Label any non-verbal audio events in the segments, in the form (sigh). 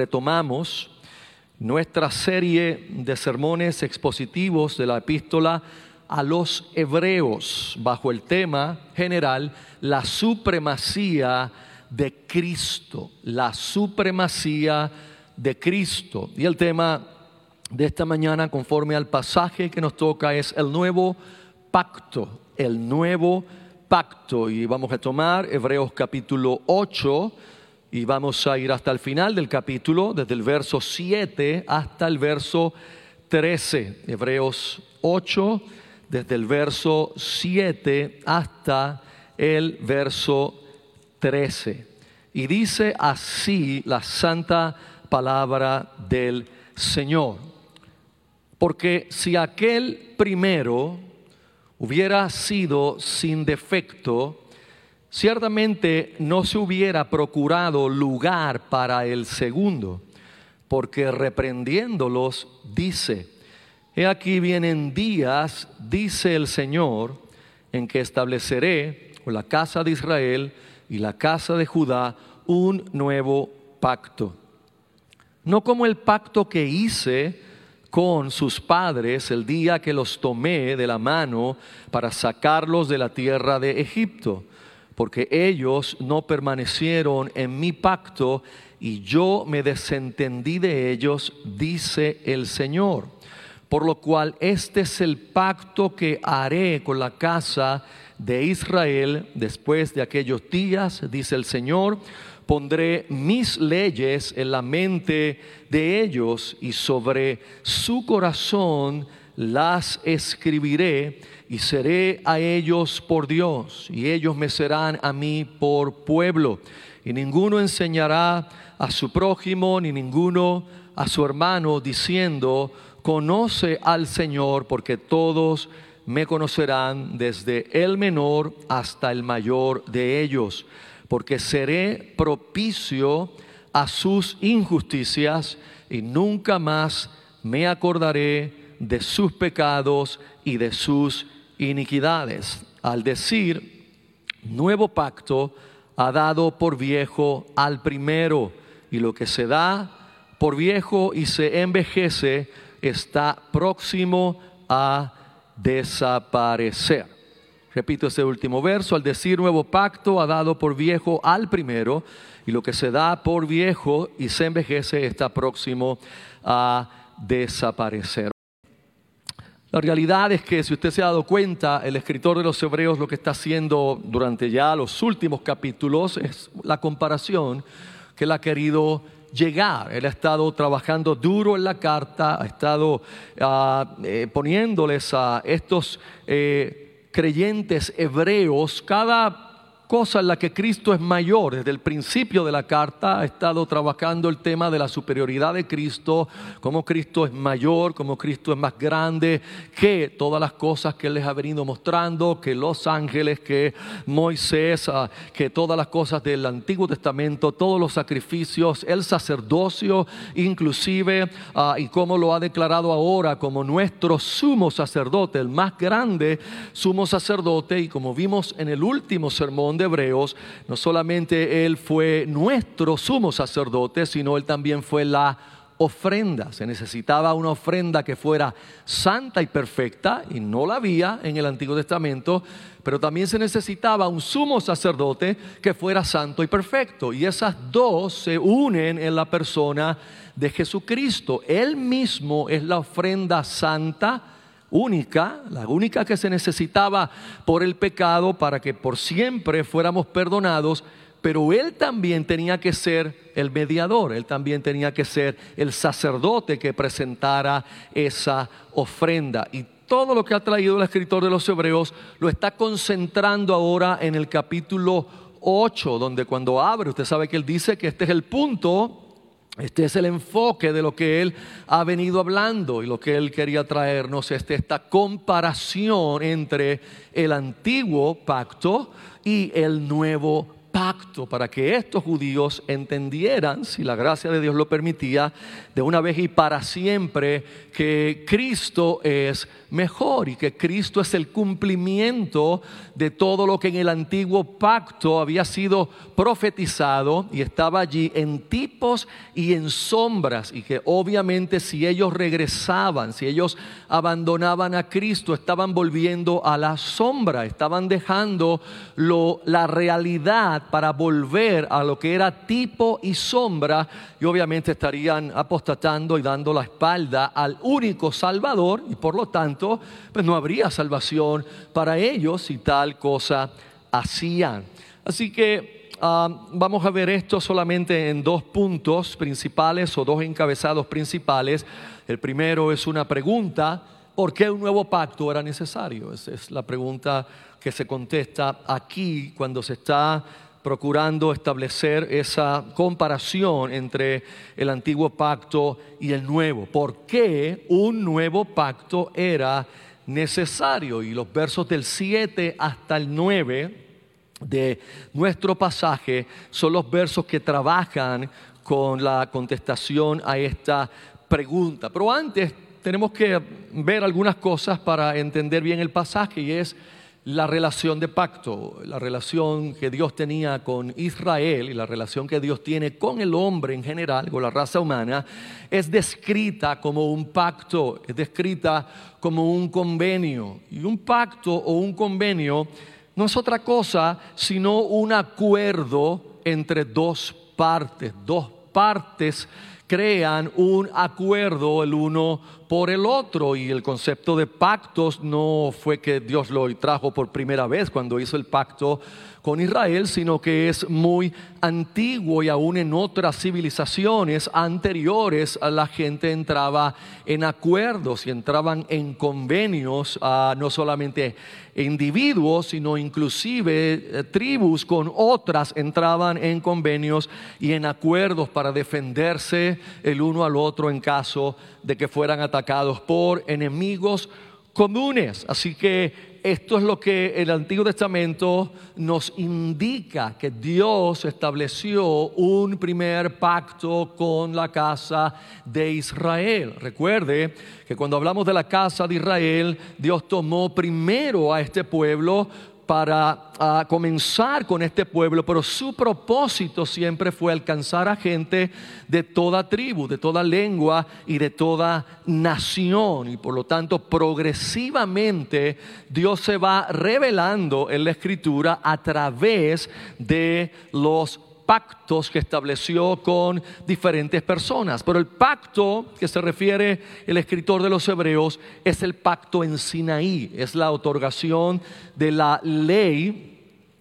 retomamos nuestra serie de sermones expositivos de la epístola a los hebreos bajo el tema general la supremacía de Cristo, la supremacía de Cristo. Y el tema de esta mañana, conforme al pasaje que nos toca, es el nuevo pacto, el nuevo pacto. Y vamos a tomar Hebreos capítulo 8 y vamos a ir hasta el final del capítulo, desde el verso 7 hasta el verso 13. Hebreos 8, desde el verso 7 hasta el verso 13. Y dice así la santa palabra del Señor. Porque si aquel primero hubiera sido sin defecto, ciertamente no se hubiera procurado lugar para el segundo, porque reprendiéndolos dice, He aquí vienen días, dice el Señor, en que estableceré la casa de Israel y la casa de Judá un nuevo pacto. No como el pacto que hice con sus padres el día que los tomé de la mano para sacarlos de la tierra de Egipto, porque ellos no permanecieron en mi pacto y yo me desentendí de ellos, dice el Señor. Por lo cual este es el pacto que haré con la casa de Israel después de aquellos días, dice el Señor pondré mis leyes en la mente de ellos y sobre su corazón las escribiré y seré a ellos por Dios y ellos me serán a mí por pueblo. Y ninguno enseñará a su prójimo ni ninguno a su hermano diciendo, conoce al Señor porque todos me conocerán desde el menor hasta el mayor de ellos porque seré propicio a sus injusticias y nunca más me acordaré de sus pecados y de sus iniquidades. Al decir, nuevo pacto ha dado por viejo al primero, y lo que se da por viejo y se envejece está próximo a desaparecer. Repito ese último verso, al decir nuevo pacto ha dado por viejo al primero, y lo que se da por viejo y se envejece está próximo a desaparecer. La realidad es que si usted se ha dado cuenta, el escritor de los Hebreos lo que está haciendo durante ya los últimos capítulos es la comparación que él ha querido llegar. Él ha estado trabajando duro en la carta, ha estado ah, eh, poniéndoles a estos... Eh, creyentes hebreos, cada cosa en la que Cristo es mayor. Desde el principio de la carta ha estado trabajando el tema de la superioridad de Cristo, cómo Cristo es mayor, cómo Cristo es más grande que todas las cosas que Él les ha venido mostrando, que los ángeles, que Moisés, ah, que todas las cosas del Antiguo Testamento, todos los sacrificios, el sacerdocio inclusive, ah, y cómo lo ha declarado ahora como nuestro sumo sacerdote, el más grande sumo sacerdote, y como vimos en el último sermón, Hebreos, no solamente Él fue nuestro sumo sacerdote, sino Él también fue la ofrenda. Se necesitaba una ofrenda que fuera santa y perfecta, y no la había en el Antiguo Testamento, pero también se necesitaba un sumo sacerdote que fuera santo y perfecto. Y esas dos se unen en la persona de Jesucristo. Él mismo es la ofrenda santa única, la única que se necesitaba por el pecado para que por siempre fuéramos perdonados, pero él también tenía que ser el mediador, él también tenía que ser el sacerdote que presentara esa ofrenda. Y todo lo que ha traído el escritor de los Hebreos lo está concentrando ahora en el capítulo 8, donde cuando abre, usted sabe que él dice que este es el punto este es el enfoque de lo que él ha venido hablando y lo que él quería traernos es esta comparación entre el antiguo pacto y el nuevo pacto para que estos judíos entendieran, si la gracia de Dios lo permitía, de una vez y para siempre, que Cristo es mejor y que Cristo es el cumplimiento de todo lo que en el antiguo pacto había sido profetizado y estaba allí en tipos y en sombras y que obviamente si ellos regresaban, si ellos abandonaban a Cristo, estaban volviendo a la sombra, estaban dejando la realidad para volver a lo que era tipo y sombra y obviamente estarían apostatando y dando la espalda al único Salvador y por lo tanto pues no habría salvación para ellos si tal cosa hacían. Así que ah, vamos a ver esto solamente en dos puntos principales o dos encabezados principales. El primero es una pregunta, ¿por qué un nuevo pacto era necesario? Esa es la pregunta que se contesta aquí cuando se está procurando establecer esa comparación entre el antiguo pacto y el nuevo. ¿Por qué un nuevo pacto era necesario? Y los versos del 7 hasta el 9 de nuestro pasaje son los versos que trabajan con la contestación a esta pregunta. Pero antes tenemos que ver algunas cosas para entender bien el pasaje y es la relación de pacto, la relación que Dios tenía con Israel y la relación que Dios tiene con el hombre en general, con la raza humana, es descrita como un pacto, es descrita como un convenio. Y un pacto o un convenio no es otra cosa sino un acuerdo entre dos partes, dos partes crean un acuerdo el uno por el otro y el concepto de pactos no fue que Dios lo trajo por primera vez cuando hizo el pacto con Israel, sino que es muy antiguo y aún en otras civilizaciones anteriores la gente entraba en acuerdos y entraban en convenios, a no solamente individuos, sino inclusive eh, tribus con otras entraban en convenios y en acuerdos para defenderse el uno al otro en caso de que fueran atacados por enemigos comunes. Así que esto es lo que el Antiguo Testamento nos indica, que Dios estableció un primer pacto con la casa de Israel. Recuerde que cuando hablamos de la casa de Israel, Dios tomó primero a este pueblo para ah, comenzar con este pueblo, pero su propósito siempre fue alcanzar a gente de toda tribu, de toda lengua y de toda nación. Y por lo tanto, progresivamente Dios se va revelando en la escritura a través de los pactos que estableció con diferentes personas. Pero el pacto que se refiere el escritor de los Hebreos es el pacto en Sinaí, es la otorgación de la ley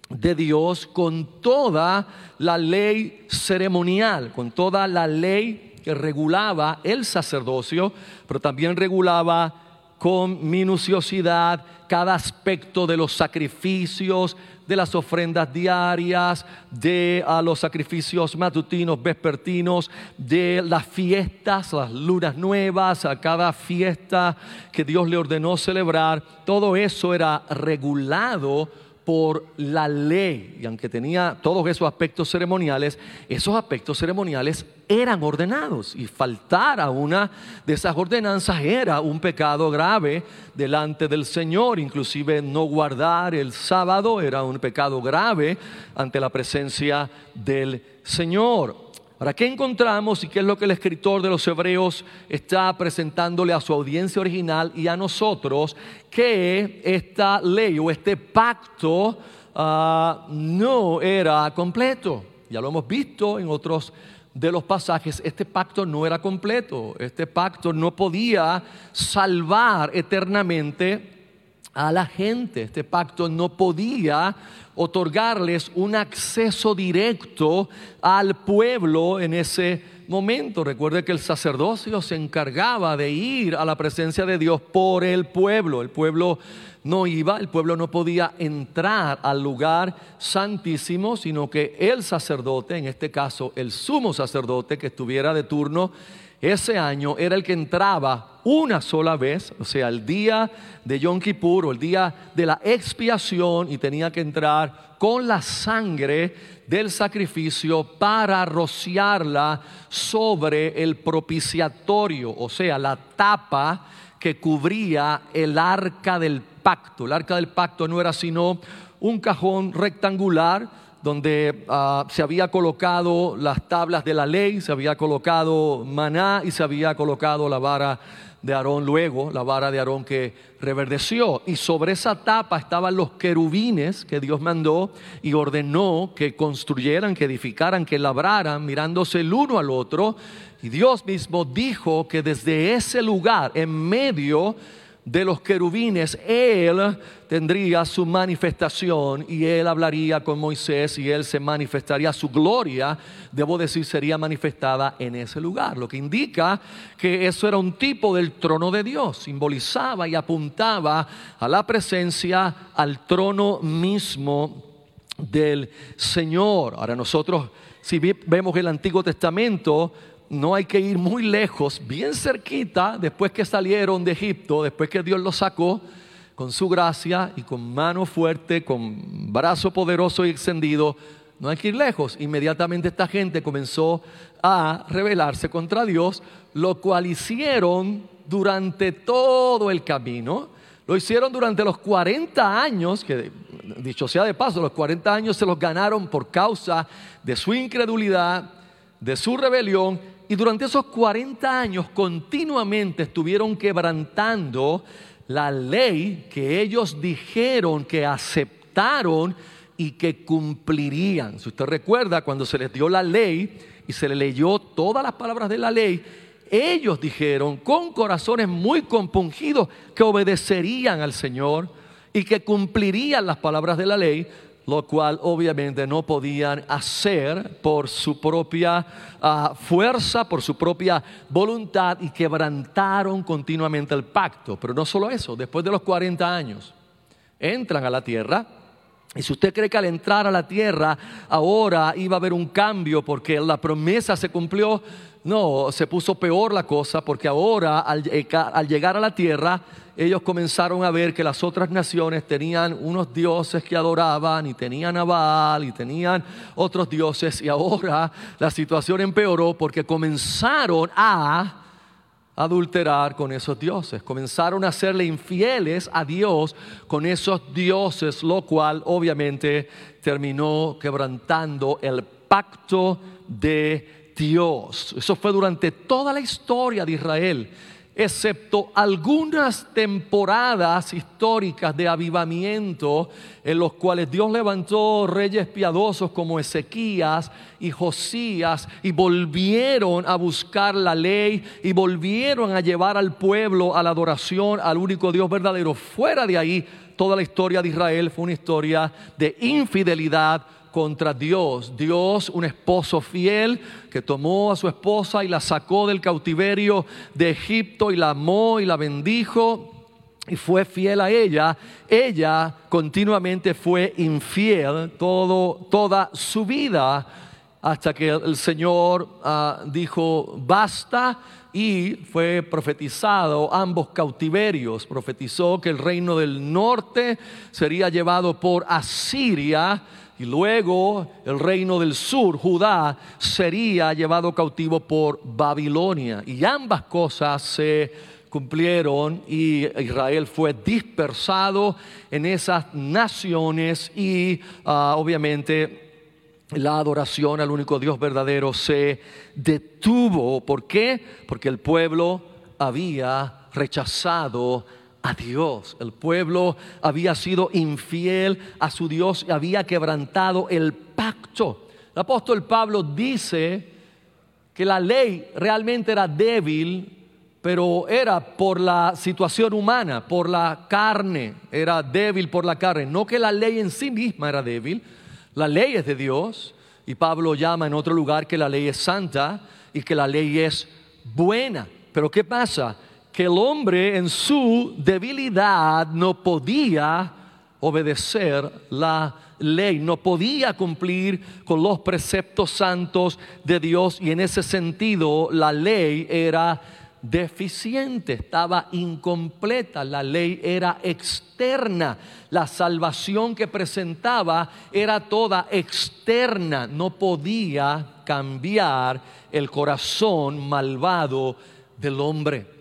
de Dios con toda la ley ceremonial, con toda la ley que regulaba el sacerdocio, pero también regulaba con minuciosidad cada aspecto de los sacrificios, de las ofrendas diarias, de a los sacrificios matutinos, vespertinos, de las fiestas, las lunas nuevas, a cada fiesta que Dios le ordenó celebrar. Todo eso era regulado por la ley. Y aunque tenía todos esos aspectos ceremoniales, esos aspectos ceremoniales eran ordenados. Y faltar a una de esas ordenanzas era un pecado grave delante del Señor. Inclusive no guardar el sábado era un pecado grave ante la presencia del Señor. ¿Para ¿qué encontramos y qué es lo que el escritor de los Hebreos está presentándole a su audiencia original y a nosotros? Que esta ley o este pacto ah, no era completo. Ya lo hemos visto en otros de los pasajes, este pacto no era completo, este pacto no podía salvar eternamente a la gente. Este pacto no podía otorgarles un acceso directo al pueblo en ese momento. Recuerde que el sacerdocio se encargaba de ir a la presencia de Dios por el pueblo. El pueblo no iba, el pueblo no podía entrar al lugar santísimo, sino que el sacerdote, en este caso el sumo sacerdote que estuviera de turno ese año era el que entraba una sola vez, o sea, el día de Yom Kippur o el día de la expiación y tenía que entrar con la sangre del sacrificio para rociarla sobre el propiciatorio, o sea, la tapa que cubría el arca del pacto. El arca del pacto no era sino un cajón rectangular donde ah, se había colocado las tablas de la ley, se había colocado maná y se había colocado la vara de Aarón luego, la vara de Aarón que reverdeció. Y sobre esa tapa estaban los querubines que Dios mandó y ordenó que construyeran, que edificaran, que labraran, mirándose el uno al otro. Y Dios mismo dijo que desde ese lugar, en medio de los querubines, Él tendría su manifestación y Él hablaría con Moisés y Él se manifestaría, su gloria, debo decir, sería manifestada en ese lugar, lo que indica que eso era un tipo del trono de Dios, simbolizaba y apuntaba a la presencia, al trono mismo del Señor. Ahora nosotros, si vemos el Antiguo Testamento, no hay que ir muy lejos, bien cerquita, después que salieron de Egipto, después que Dios los sacó con su gracia y con mano fuerte, con brazo poderoso y extendido, no hay que ir lejos. Inmediatamente esta gente comenzó a rebelarse contra Dios, lo cual hicieron durante todo el camino. Lo hicieron durante los 40 años, que dicho sea de paso, los 40 años se los ganaron por causa de su incredulidad, de su rebelión y durante esos 40 años continuamente estuvieron quebrantando la ley que ellos dijeron que aceptaron y que cumplirían. Si usted recuerda, cuando se les dio la ley y se le leyó todas las palabras de la ley, ellos dijeron con corazones muy compungidos que obedecerían al Señor y que cumplirían las palabras de la ley, lo cual obviamente no podían hacer por su propia ah, fuerza, por su propia voluntad y quebrantaron continuamente el pacto. Pero no solo eso, después de los 40 años, entran a la tierra. Y si usted cree que al entrar a la tierra ahora iba a haber un cambio porque la promesa se cumplió, no, se puso peor la cosa porque ahora al, llegar a la tierra ellos comenzaron a ver que las otras naciones tenían unos dioses que adoraban y tenían a y tenían otros dioses y ahora la situación empeoró porque comenzaron a adulterar con esos dioses, comenzaron a serle infieles a Dios con esos dioses, lo cual obviamente terminó quebrantando el pacto de Dios. Eso fue durante toda la historia de Israel excepto algunas temporadas históricas de avivamiento en los cuales Dios levantó reyes piadosos como Ezequías y Josías y volvieron a buscar la ley y volvieron a llevar al pueblo a la adoración al único Dios verdadero. Fuera de ahí, toda la historia de Israel fue una historia de infidelidad contra Dios. Dios, un esposo fiel que tomó a su esposa y la sacó del cautiverio de Egipto y la amó y la bendijo y fue fiel a ella, ella continuamente fue infiel todo, toda su vida hasta que el Señor ah, dijo basta y fue profetizado ambos cautiverios. Profetizó que el reino del norte sería llevado por Asiria y luego el reino del sur, Judá, sería llevado cautivo por Babilonia. Y ambas cosas se cumplieron y Israel fue dispersado en esas naciones y ah, obviamente la adoración al único Dios verdadero se detuvo. ¿Por qué? Porque el pueblo había rechazado a Dios. El pueblo había sido infiel a su Dios y había quebrantado el pacto. El apóstol Pablo dice que la ley realmente era débil, pero era por la situación humana, por la carne, era débil por la carne. No que la ley en sí misma era débil, la ley es de Dios y Pablo llama en otro lugar que la ley es santa y que la ley es buena. Pero ¿qué pasa? Que el hombre en su debilidad no podía obedecer la ley, no podía cumplir con los preceptos santos de Dios y en ese sentido la ley era deficiente, estaba incompleta, la ley era externa, la salvación que presentaba era toda externa, no podía cambiar el corazón malvado del hombre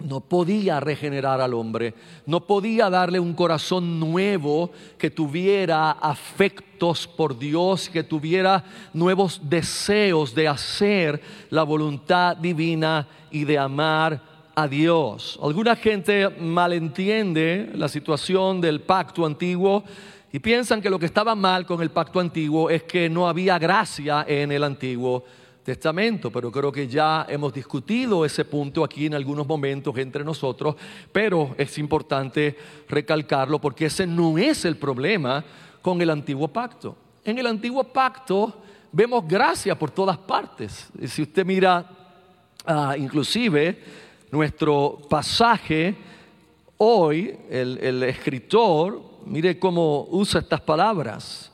no podía regenerar al hombre, no podía darle un corazón nuevo que tuviera afectos por Dios, que tuviera nuevos deseos de hacer la voluntad divina y de amar a Dios. Alguna gente malentiende la situación del pacto antiguo y piensan que lo que estaba mal con el pacto antiguo es que no había gracia en el antiguo Testamento, pero creo que ya hemos discutido ese punto aquí en algunos momentos entre nosotros, pero es importante recalcarlo porque ese no es el problema con el antiguo pacto. En el antiguo pacto vemos gracia por todas partes. Si usted mira ah, inclusive nuestro pasaje hoy, el escritor, mire cómo usa estas palabras.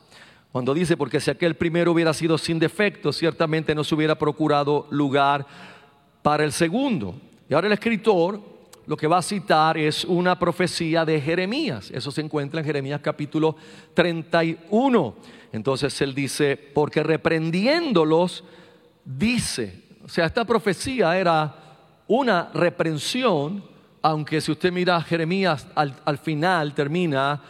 Cuando dice, porque si aquel primero hubiera sido sin defecto, ciertamente no se hubiera procurado lugar para el segundo. Y ahora el escritor lo que va a citar es una profecía de Jeremías. Eso se encuentra en Jeremías capítulo 31. Entonces él dice, porque reprendiéndolos, dice, o sea, esta profecía era una reprensión, aunque si usted mira Jeremías al, al final termina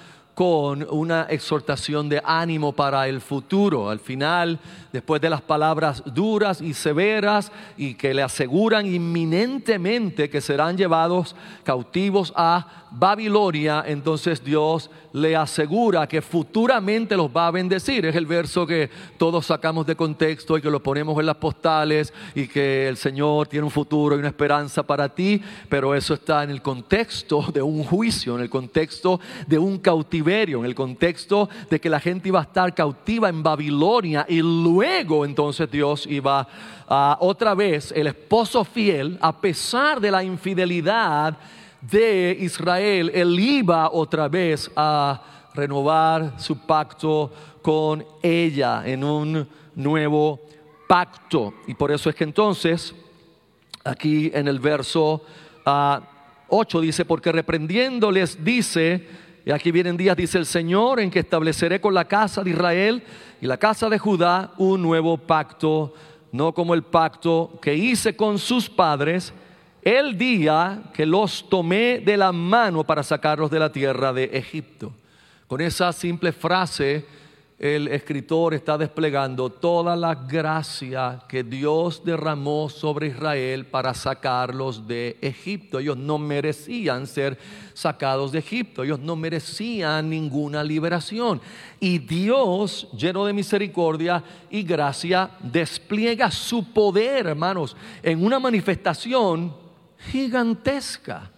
con una exhortación de ánimo para el futuro. Al final, después de las palabras duras y severas y que le aseguran inminentemente que serán llevados cautivos a Babilonia, entonces Dios le asegura que futuramente los va a bendecir. Es el verso que todos sacamos de contexto y que lo ponemos en las postales y que el Señor tiene un futuro y una esperanza para ti, pero eso está en el contexto de un juicio, en el contexto de un cautiverio, en el contexto de que la gente iba a estar cautiva en Babilonia y luego entonces Dios iba a otra vez el esposo fiel, a pesar de la infidelidad, de Israel, él iba otra vez a renovar su pacto con ella en un nuevo pacto. Y por eso es que entonces, aquí en el verso 8 ah, dice, porque reprendiéndoles dice, y aquí vienen días, dice el Señor, en que estableceré con la casa de Israel y la casa de Judá un nuevo pacto, no como el pacto que hice con sus padres el día que los tomé de la mano para sacarlos de la tierra de Egipto. Con esa simple frase, el escritor está desplegando toda la gracia que Dios derramó sobre Israel para sacarlos de Egipto. Ellos no merecían ser sacados de Egipto, ellos no merecían ninguna liberación. Y Dios, lleno de misericordia y gracia, despliega su poder, hermanos, en una manifestación gigantesca,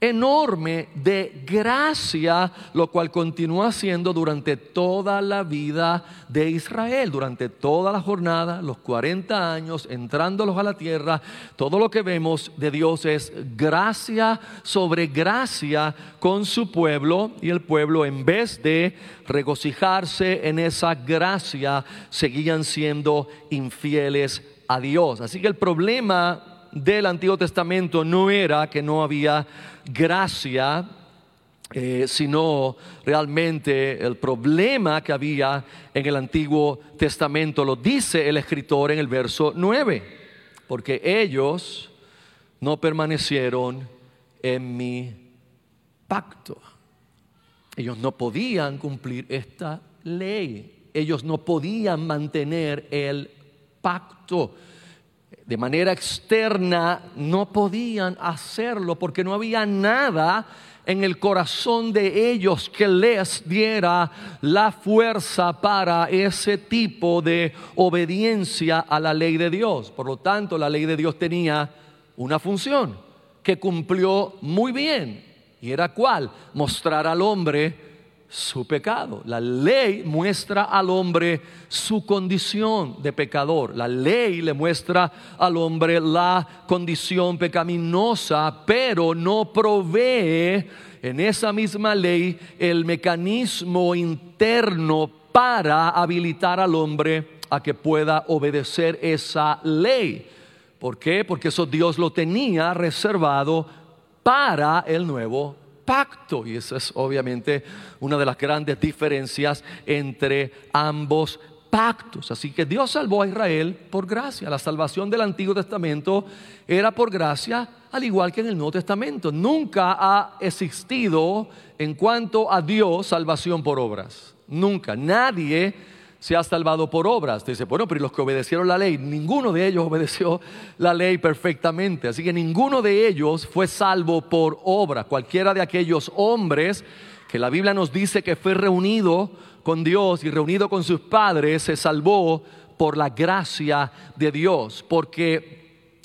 enorme de gracia, lo cual continúa haciendo durante toda la vida de Israel, durante toda la jornada, los 40 años, entrándolos a la tierra. Todo lo que vemos de Dios es gracia sobre gracia con su pueblo y el pueblo en vez de regocijarse en esa gracia, seguían siendo infieles a Dios. Así que el problema del Antiguo Testamento no era que no había gracia, eh, sino realmente el problema que había en el Antiguo Testamento, lo dice el escritor en el verso 9, porque ellos no permanecieron en mi pacto. Ellos no podían cumplir esta ley, ellos no podían mantener el pacto de manera externa no podían hacerlo porque no había nada en el corazón de ellos que les diera la fuerza para ese tipo de obediencia a la ley de Dios. Por lo tanto, la ley de Dios tenía una función que cumplió muy bien. ¿Y era cuál? Mostrar al hombre su pecado. La ley muestra al hombre su condición de pecador. La ley le muestra al hombre la condición pecaminosa, pero no provee en esa misma ley el mecanismo interno para habilitar al hombre a que pueda obedecer esa ley. ¿Por qué? Porque eso Dios lo tenía reservado para el nuevo pacto. Y esa es obviamente una de las grandes diferencias entre ambos pactos. Así que Dios salvó a Israel por gracia. La salvación del Antiguo Testamento era por gracia, al igual que en el Nuevo Testamento. Nunca ha existido en cuanto a Dios salvación por obras. Nunca. Nadie se ha salvado por obras. Dice, bueno, pero los que obedecieron la ley, ninguno de ellos (laughs) obedeció la ley perfectamente. Así que ninguno de ellos fue salvo por obra. Cualquiera de aquellos hombres que la Biblia nos dice que fue reunido con Dios y reunido con sus padres, se salvó por la gracia de Dios. Porque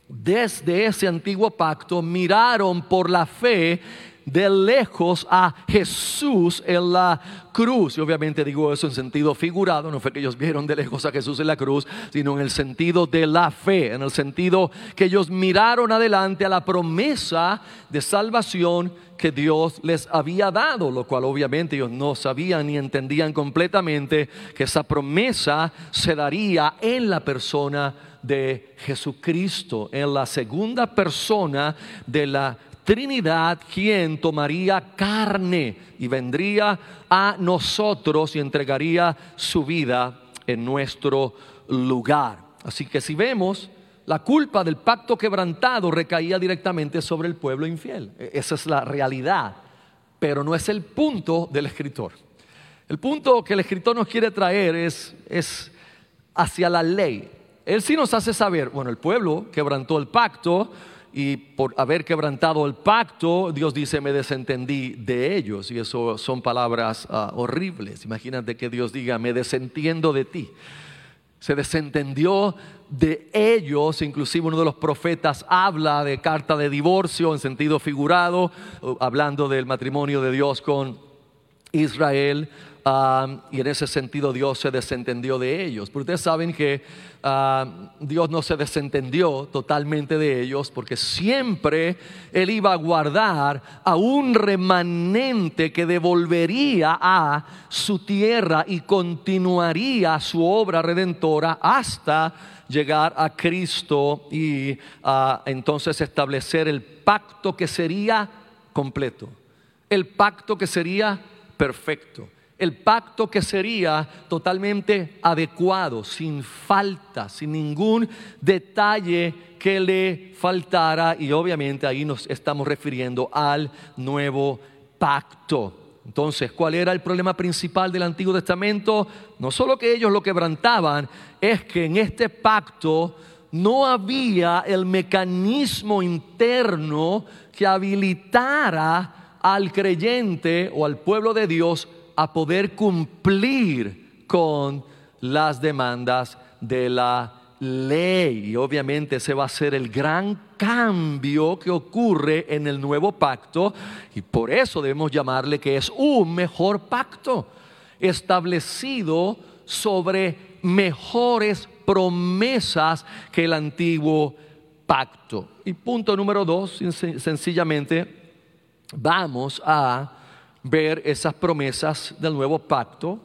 desde ese antiguo pacto miraron por la fe de lejos a Jesús en la cruz. Y obviamente digo eso en sentido figurado, no fue que ellos vieron de lejos a Jesús en la cruz, sino en el sentido de la fe, en el sentido que ellos miraron adelante a la promesa de salvación que Dios les había dado, lo cual obviamente ellos no sabían ni entendían completamente que esa promesa se daría en la persona de Jesucristo, en la segunda persona de la Trinidad quien tomaría carne y vendría a nosotros y entregaría su vida en nuestro lugar. Así que si vemos, la culpa del pacto quebrantado recaía directamente sobre el pueblo infiel. E-, esa es la realidad, pero no es el punto del escritor. El punto que el escritor nos quiere traer es, es hacia la ley. Él sí nos hace saber, bueno, el pueblo quebrantó el pacto, y por haber quebrantado el pacto, Dios dice, me desentendí de ellos. Y eso son palabras ah, horribles. Imagínate que Dios diga, me desentiendo de ti. Se desentendió de ellos, inclusive uno de los profetas habla de carta de divorcio en sentido figurado, hablando del matrimonio de Dios con Israel y en ese sentido Dios se desentendió de ellos. Pero ustedes saben que Dios no se desentendió totalmente de ellos porque siempre Él iba a guardar a un remanente que devolvería a su tierra y continuaría su obra redentora hasta llegar a Cristo y entonces establecer el pacto que sería completo, el pacto que sería perfecto el pacto que sería totalmente adecuado, sin falta, sin ningún detalle que le faltara y obviamente ahí nos estamos refiriendo al nuevo pacto. Entonces, ¿cuál era el problema principal del Antiguo Testamento? No solo que ellos lo quebrantaban, es que en este pacto no había el mecanismo interno que habilitara al creyente o al pueblo de Dios a poder cumplir con las demandas de la ley. Y obviamente ese va a ser el gran cambio que ocurre en el nuevo pacto y por eso debemos llamarle que es un mejor pacto establecido sobre mejores promesas que el antiguo pacto. Y punto número dos, sencillamente, vamos a ver esas promesas del nuevo pacto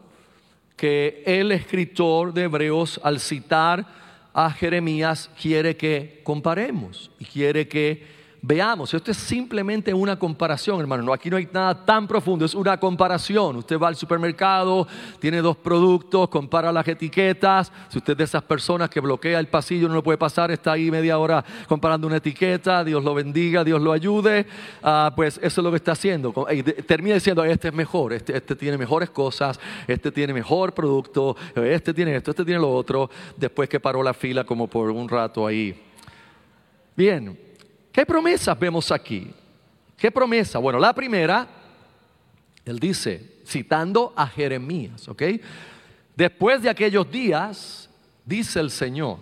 que el escritor de Hebreos al citar a Jeremías quiere que comparemos y quiere que veamos. Esto es simplemente una comparación, hermano. No, aquí no hay nada tan profundo, es una comparación. Usted va al supermercado, tiene dos productos, compara las etiquetas. Si usted es de esas personas que bloquea el pasillo, no lo puede pasar, está ahí media hora comparando una etiqueta, Dios lo bendiga, Dios lo ayude. Ah, pues eso es lo que está haciendo. termina diciendo, este es mejor, este, este tiene mejores cosas, este tiene mejor producto, este tiene esto, este tiene lo otro, después que paró la fila como por un rato ahí. Bien, ¿Qué promesas vemos aquí? ¿Qué promesa? Bueno, la primera, él dice, citando a Jeremías, ¿ok? Después de aquellos días, dice el Señor.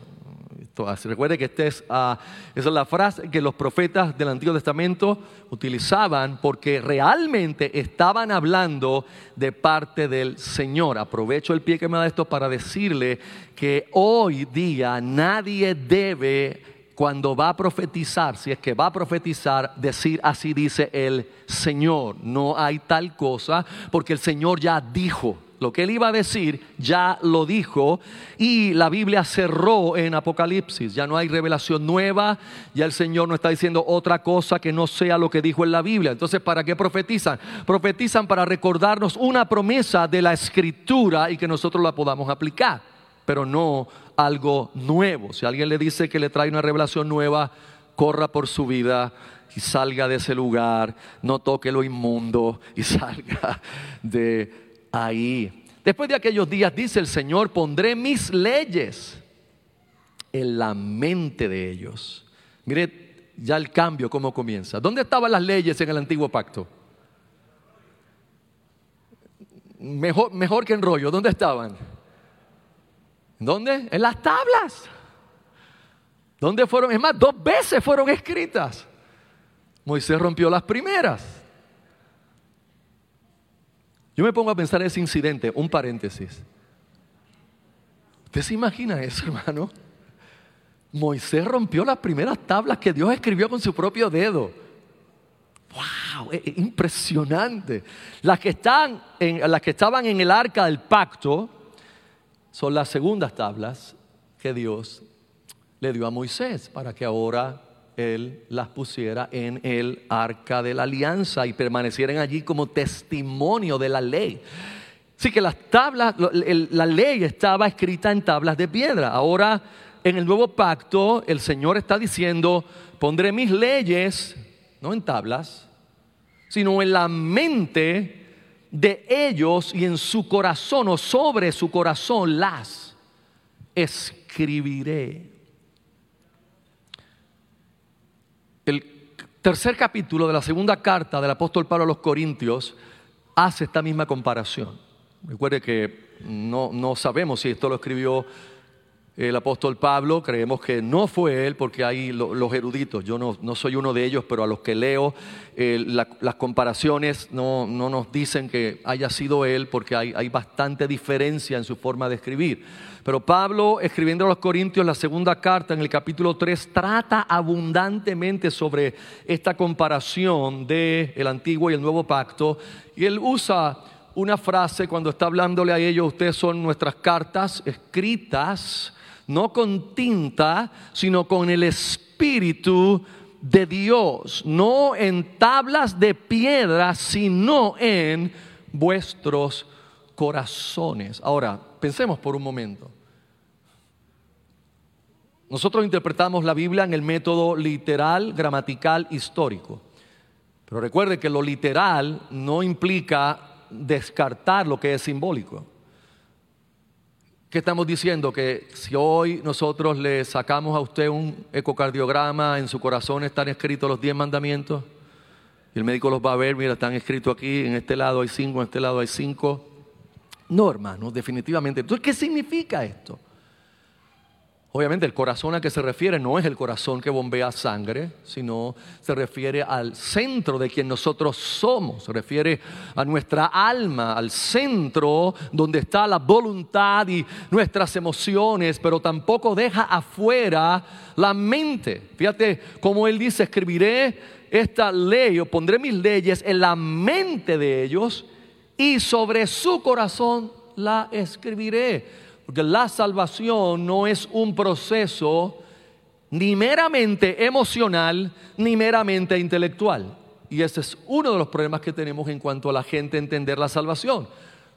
recuerde que esta es, ah, esa es la frase que los profetas del Antiguo Testamento utilizaban porque realmente estaban hablando de parte del Señor. Aprovecho el pie que me da esto para decirle que hoy día nadie debe cuando va a profetizar, si es que va a profetizar, decir así dice el Señor. No hay tal cosa porque el Señor ya dijo. Lo que él iba a decir ya lo dijo y la Biblia cerró en Apocalipsis. Ya no hay revelación nueva, ya el Señor no está diciendo otra cosa que no sea lo que dijo en la Biblia. Entonces, ¿para qué profetizan? Profetizan para recordarnos una promesa de la escritura y que nosotros la podamos aplicar, pero no algo nuevo. Si alguien le dice que le trae una revelación nueva, corra por su vida y salga de ese lugar, no toque lo inmundo y (laughs) salga de ahí. Después de aquellos días, dice el Señor, pondré mis leyes en la mente de ellos. Mire ya el cambio, cómo comienza. ¿Dónde estaban las leyes en el antiguo pacto? Mejor, mejor que en rollo, ¿dónde estaban? ¿Dónde? En las tablas. ¿Dónde fueron? Es más, dos veces fueron escritas. Moisés rompió las primeras. Yo me pongo a pensar ese incidente, un paréntesis. ¿Usted se imagina eso, (laughs) hermano? Moisés rompió las primeras tablas que Dios escribió con su propio dedo. ¡Wow! impresionante. Las que, están en, las que estaban en el arca del pacto son las segundas tablas que Dios le dio a Moisés para que ahora él las pusiera en el arca de la alianza y permanecieran allí como testimonio de la ley. Así que las tablas, la ley estaba escrita en tablas de piedra. Ahora, en el nuevo pacto, el Señor está diciendo, pondré mis leyes, no en tablas, sino en la mente de ellos y en su corazón o sobre su corazón las escribiré. El tercer capítulo de la segunda carta del apóstol Pablo a los Corintios hace esta misma comparación. Recuerde que no, no sabemos si esto lo escribió el apóstol Pablo, creemos que no fue él porque hay los eruditos, yo no, no, soy uno de ellos, pero a los que leo las comparaciones no, no, nos dicen que haya sido él porque hay, hay, bastante diferencia en su forma de escribir. Pero Pablo, escribiendo a los Corintios la segunda carta en el capítulo 3, trata abundantemente sobre esta comparación de el antiguo y el nuevo pacto y él usa una frase cuando está hablándole a ellos, ustedes son nuestras cartas escritas no con tinta, sino con el Espíritu de Dios, no en tablas de piedra, sino en vuestros corazones. Ahora, pensemos por un momento. Nosotros interpretamos la Biblia en el método literal, gramatical, histórico. Pero recuerde que lo literal no implica descartar lo que es simbólico. ¿Qué estamos diciendo? Que si hoy nosotros le sacamos a usted un ecocardiograma, en su corazón están escritos los diez mandamientos, y el médico los va a ver, mira, están escritos aquí, en este lado hay cinco, en este lado hay cinco. No, hermano, definitivamente. Entonces, ¿qué significa esto? Obviamente el corazón a que se refiere no es el corazón que bombea sangre, sino se refiere al centro de quien nosotros somos, se refiere a nuestra alma, al centro donde está la voluntad y nuestras emociones, pero tampoco deja afuera la mente. Fíjate cómo él dice, escribiré esta ley o pondré mis leyes en la mente de ellos y sobre su corazón la escribiré. Porque la salvación no es un proceso ni meramente emocional ni meramente intelectual. Y ese es uno de los problemas que tenemos en cuanto a la gente entender la salvación.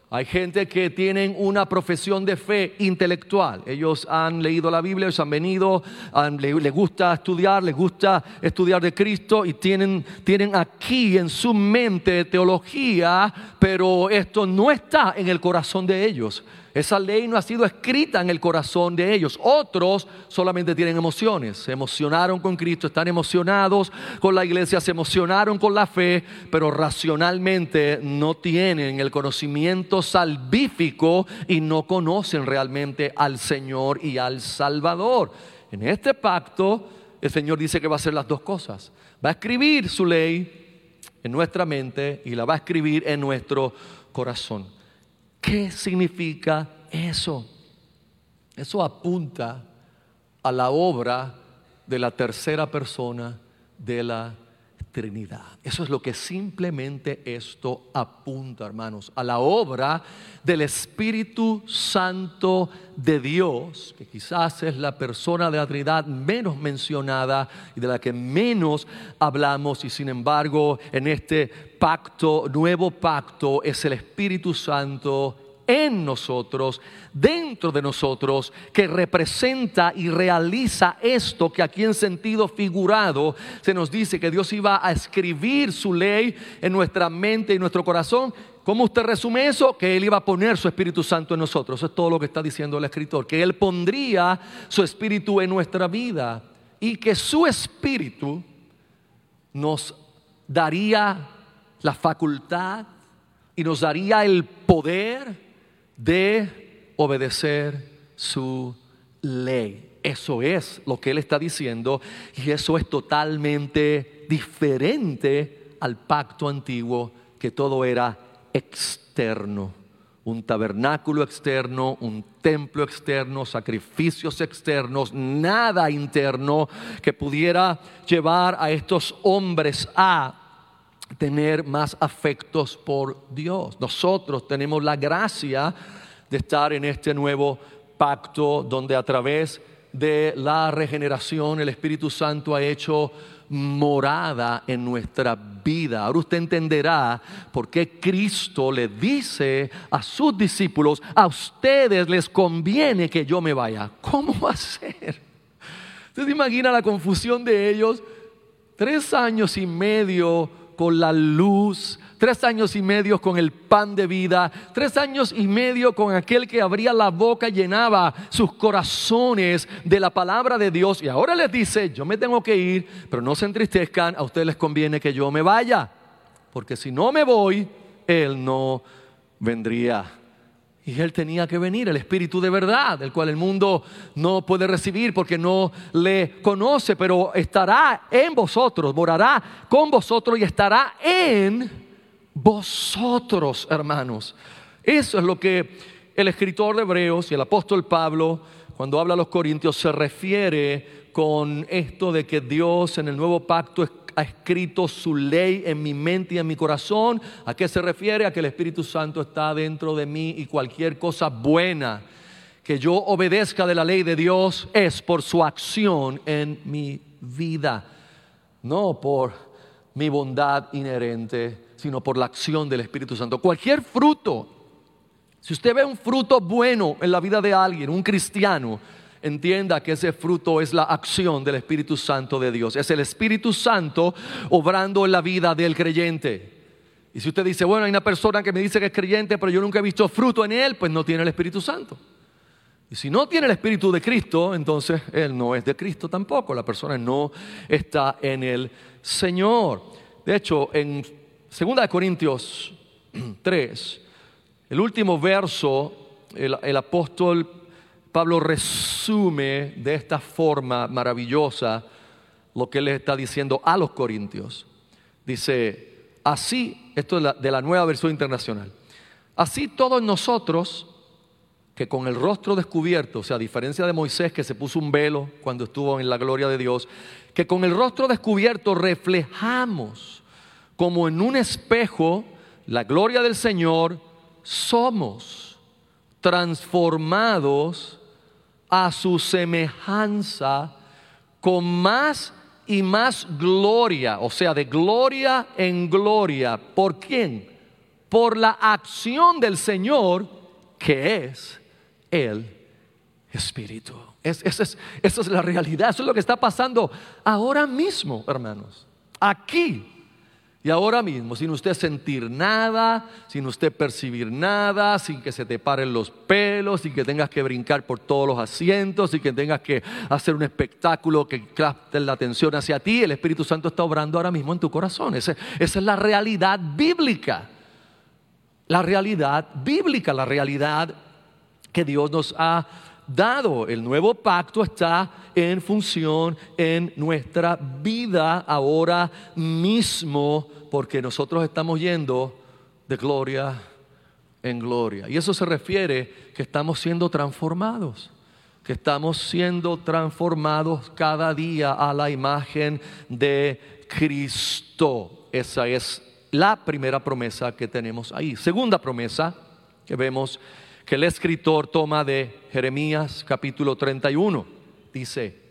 Hay gente que tienen una profesión de fe intelectual. Ellos han leído la Biblia, ellos han venido, les gusta estudiar, les gusta estudiar de Cristo y tienen, tienen aquí en su mente teología, pero esto no está en el corazón de ellos. Esa ley no ha sido escrita en el corazón de ellos. Otros solamente tienen emociones. Se emocionaron con Cristo, están emocionados con la iglesia, se emocionaron con la fe, pero racionalmente no tienen el conocimiento salvífico y no conocen realmente al Señor y al Salvador. En este pacto, el Señor dice que va a hacer las dos cosas. Va a escribir su ley en nuestra mente y la va a escribir en nuestro corazón. ¿Qué significa eso? Eso apunta a la obra de la tercera persona de la Trinidad. Eso es lo que simplemente esto apunta, hermanos, a la obra del Espíritu Santo de Dios, que quizás es la persona de la Trinidad menos mencionada y de la que menos hablamos, y sin embargo en este pacto, nuevo pacto, es el Espíritu Santo en nosotros, dentro de nosotros, que representa y realiza esto que aquí en sentido figurado se nos dice que Dios iba a escribir su ley en nuestra mente y nuestro corazón. ¿Cómo usted resume eso? Que Él iba a poner su Espíritu Santo en nosotros. Eso es todo lo que está diciendo el escritor. Que Él pondría su Espíritu en nuestra vida y que su Espíritu nos daría la facultad y nos daría el poder de obedecer su ley. Eso es lo que él está diciendo y eso es totalmente diferente al pacto antiguo que todo era externo. Un tabernáculo externo, un templo externo, sacrificios externos, nada interno que pudiera llevar a estos hombres a tener más afectos por Dios. Nosotros tenemos la gracia de estar en este nuevo pacto donde a través de la regeneración el Espíritu Santo ha hecho morada en nuestra vida. Ahora usted entenderá por qué Cristo le dice a sus discípulos, a ustedes les conviene que yo me vaya. ¿Cómo va a ser? ¿Usted se imagina la confusión de ellos? Tres años y medio con la luz, tres años y medio con el pan de vida, tres años y medio con aquel que abría la boca, llenaba sus corazones de la palabra de Dios. Y ahora les dice, yo me tengo que ir, pero no se entristezcan, a ustedes les conviene que yo me vaya, porque si no me voy, Él no vendría. Y Él tenía que venir, el Espíritu de verdad, el cual el mundo no puede recibir porque no le conoce, pero estará en vosotros, morará con vosotros y estará en vosotros, hermanos. Eso es lo que el escritor de Hebreos y el apóstol Pablo, cuando habla a los Corintios, se refiere con esto de que Dios en el nuevo pacto ha escrito su ley en mi mente y en mi corazón. ¿A qué se refiere? A que el Espíritu Santo está dentro de mí y cualquier cosa buena que yo obedezca de la ley de Dios es por su acción en mi vida, no por mi bondad inherente, sino por la acción del Espíritu Santo. Cualquier fruto, si usted ve un fruto bueno en la vida de alguien, un cristiano, entienda que ese fruto es la acción del Espíritu Santo de Dios. Es el Espíritu Santo obrando en la vida del creyente. Y si usted dice, bueno, hay una persona que me dice que es creyente, pero yo nunca he visto fruto en él, pues no tiene el Espíritu Santo. Y si no tiene el Espíritu de Cristo, entonces él no es de Cristo tampoco. La persona no está en el Señor. De hecho, en 2 Corintios (clears throat) 3, el último verso, el, el apóstol Pablo resume de esta forma maravillosa lo que él está diciendo a los corintios. Dice, así, esto es de la nueva versión internacional, así todos nosotros que con el rostro descubierto, o sea, a diferencia de Moisés que se puso un velo cuando estuvo en la gloria de Dios, que con el rostro descubierto reflejamos como en un espejo la gloria del Señor, somos transformados a su semejanza con más y más gloria, o sea, de gloria en gloria. ¿Por quién? Por la acción del Señor que es el Espíritu. esa, es, esa es la realidad, eso es lo que está pasando ahora mismo, hermanos. Aquí y ahora mismo, sin usted sentir nada, sin usted percibir nada, sin que se te paren los pelos, sin que tengas que brincar por todos los asientos, sin que tengas que hacer un espectáculo que capte la atención hacia ti, el Espíritu Santo está obrando ahora mismo en tu corazón. esa es la realidad bíblica. La realidad bíblica, la realidad que Dios nos ha dado. El nuevo pacto está en función en nuestra vida ahora mismo, porque nosotros estamos yendo de gloria en gloria. Y eso se refiere que estamos siendo transformados. que estamos siendo transformados cada día a la imagen de Cristo. Esa es la primera promesa que tenemos ahí. Segunda promesa que vemos que el escritor toma de Jeremías capítulo 31. Dice,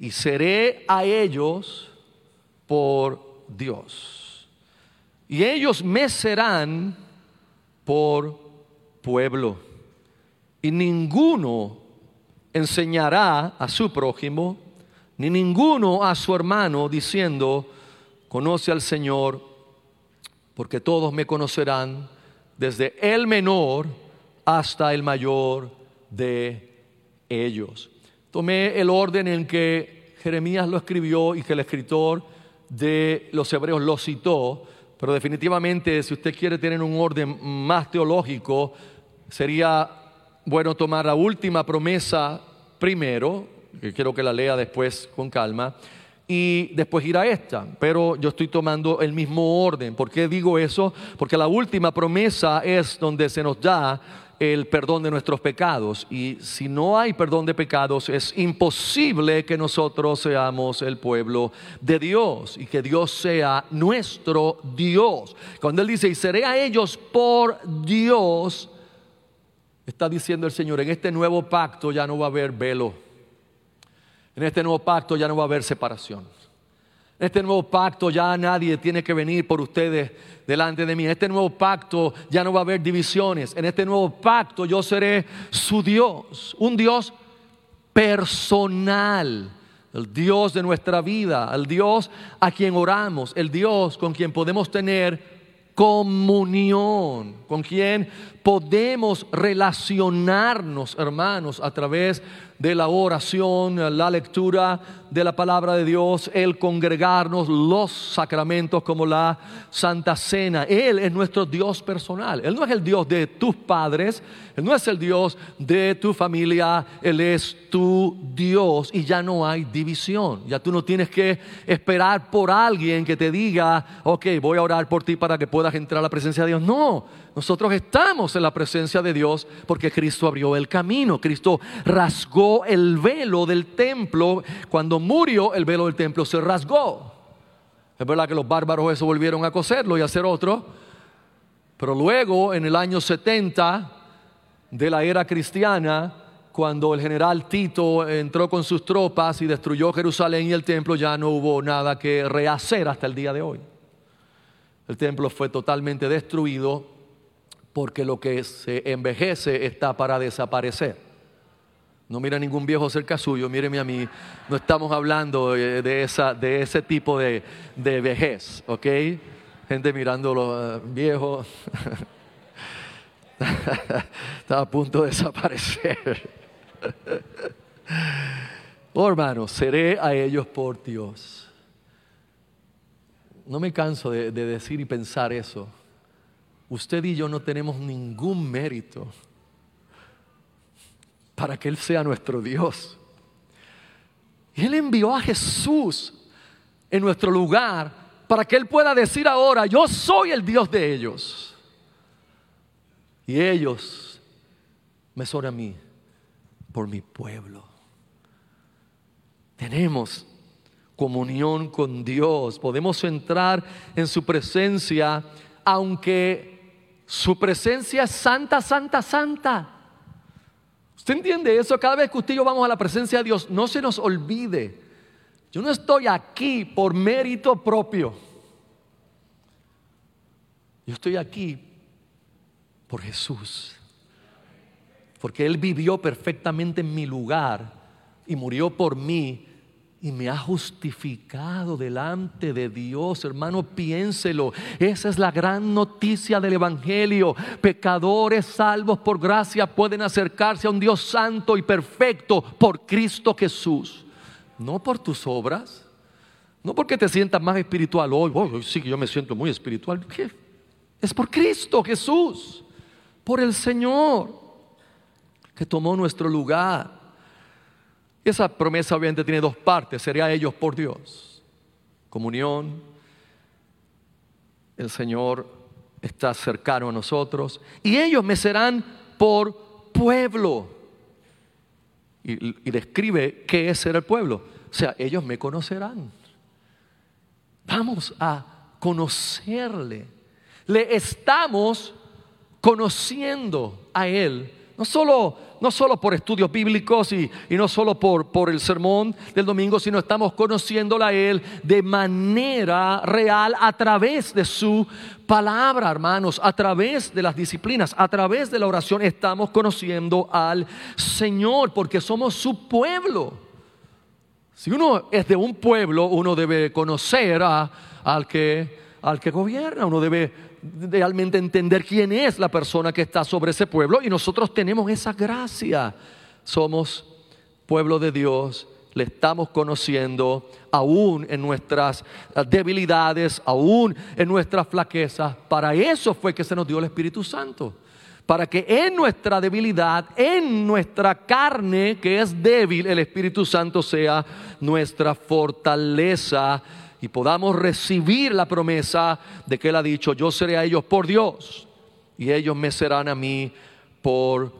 y seré a ellos por Dios. Y ellos me serán por pueblo. Y ninguno enseñará a su prójimo, ni ninguno a su hermano, diciendo, conoce al Señor, porque todos me conocerán, desde el menor hasta el mayor de ellos. Tomé el orden en que Jeremías lo escribió y que el escritor de los hebreos lo citó, pero definitivamente si usted quiere tener un orden más teológico, sería bueno tomar la última promesa primero, que quiero que la lea después con calma, y después ir a esta. Pero yo estoy tomando el mismo orden. ¿Por qué digo eso? Porque la última promesa es donde se nos da el perdón de nuestros pecados. Y si no hay perdón de pecados, es imposible que nosotros seamos el pueblo de Dios y que Dios sea nuestro Dios. Cuando Él dice, y seré a ellos por Dios, está diciendo el Señor, en este nuevo pacto ya no va a haber velo. En este nuevo pacto ya no va a haber separación. Este nuevo pacto ya nadie tiene que venir por ustedes delante de mí. En este nuevo pacto ya no va a haber divisiones. En este nuevo pacto yo seré su Dios, un Dios personal, el Dios de nuestra vida, el Dios a quien oramos, el Dios con quien podemos tener comunión, con quien podemos relacionarnos, hermanos, a través de la oración, la lectura de la palabra de Dios, el congregarnos, los sacramentos como la Santa Cena. Él es nuestro Dios personal. Él no es el Dios de tus padres, Él no es el Dios de tu familia, Él es tu Dios y ya no hay división. Ya tú no tienes que esperar por alguien que te diga, ok, voy a orar por ti para que puedas entrar a la presencia de Dios. No, nosotros estamos en la presencia de Dios porque Cristo abrió el camino, Cristo rasgó el velo del templo. Cuando murió, el velo del templo se rasgó. Es verdad que los bárbaros eso volvieron a coserlo y a hacer otro, pero luego en el año 70 de la era cristiana, cuando el general Tito entró con sus tropas y destruyó Jerusalén y el templo, ya no hubo nada que rehacer hasta el día de hoy. El templo fue totalmente destruido porque lo que se envejece está para desaparecer. No mira ningún viejo cerca suyo, míreme a mí. No estamos hablando de, esa, de ese tipo de, de vejez, ¿ok? Gente mirando los eh, viejos. (laughs) Está a punto de desaparecer. Oh, hermano, seré a ellos por Dios. No me canso de decir y pensar eso usted y yo no tenemos ningún mérito para que Él sea nuestro Dios. Él envió a Jesús en nuestro lugar para que Él pueda decir ahora, yo soy el Dios de ellos. Y ellos me son a mí por mi pueblo. Tenemos comunión con Dios, podemos entrar en su presencia aunque su presencia es santa, santa, santa. ¿Usted entiende eso? Cada vez que usted y yo vamos a la presencia de Dios, no se nos olvide. Yo no estoy aquí por mérito propio. Yo estoy aquí por Jesús. Porque Él vivió perfectamente en mi lugar y murió por mí y me ha justificado delante de Dios. Hermano, piénselo. Esa es la gran noticia del Evangelio. Pecadores salvos por gracia pueden acercarse a un Dios santo y perfecto por Cristo Jesús. No por tus obras. No porque te sientas más espiritual hoy. hoy sí que yo me siento muy espiritual. Es por Cristo Jesús. Por el Señor que tomó nuestro lugar esa promesa obviamente tiene dos partes, sería ellos por Dios. Comunión, el Señor está cercano a nosotros y ellos me serán por pueblo. y, describe qué es ser el pueblo. O sea, ellos me conocerán. Vamos a conocerle. Le estamos conociendo a Él. No solo, no solo por estudios bíblicos y, no solo por, por, el sermón del domingo, sino estamos conociéndola a Él de manera real a través de su palabra, hermanos, a través de las disciplinas, a través de la oración, estamos conociendo al Señor, porque somos su pueblo. Si uno es de un pueblo, uno debe conocer al, que, al que gobierna, uno debe realmente entender quién es la persona que está sobre ese pueblo y nosotros tenemos esa gracia. Somos pueblo de Dios, le estamos conociendo aún en nuestras debilidades, aún en nuestras flaquezas. Para eso fue que se nos dio el Espíritu Santo. Para que en nuestra debilidad, en nuestra carne que es débil, el Espíritu Santo sea nuestra fortaleza y podamos recibir la promesa de que Él ha dicho, yo seré a ellos por Dios y ellos me serán a mí por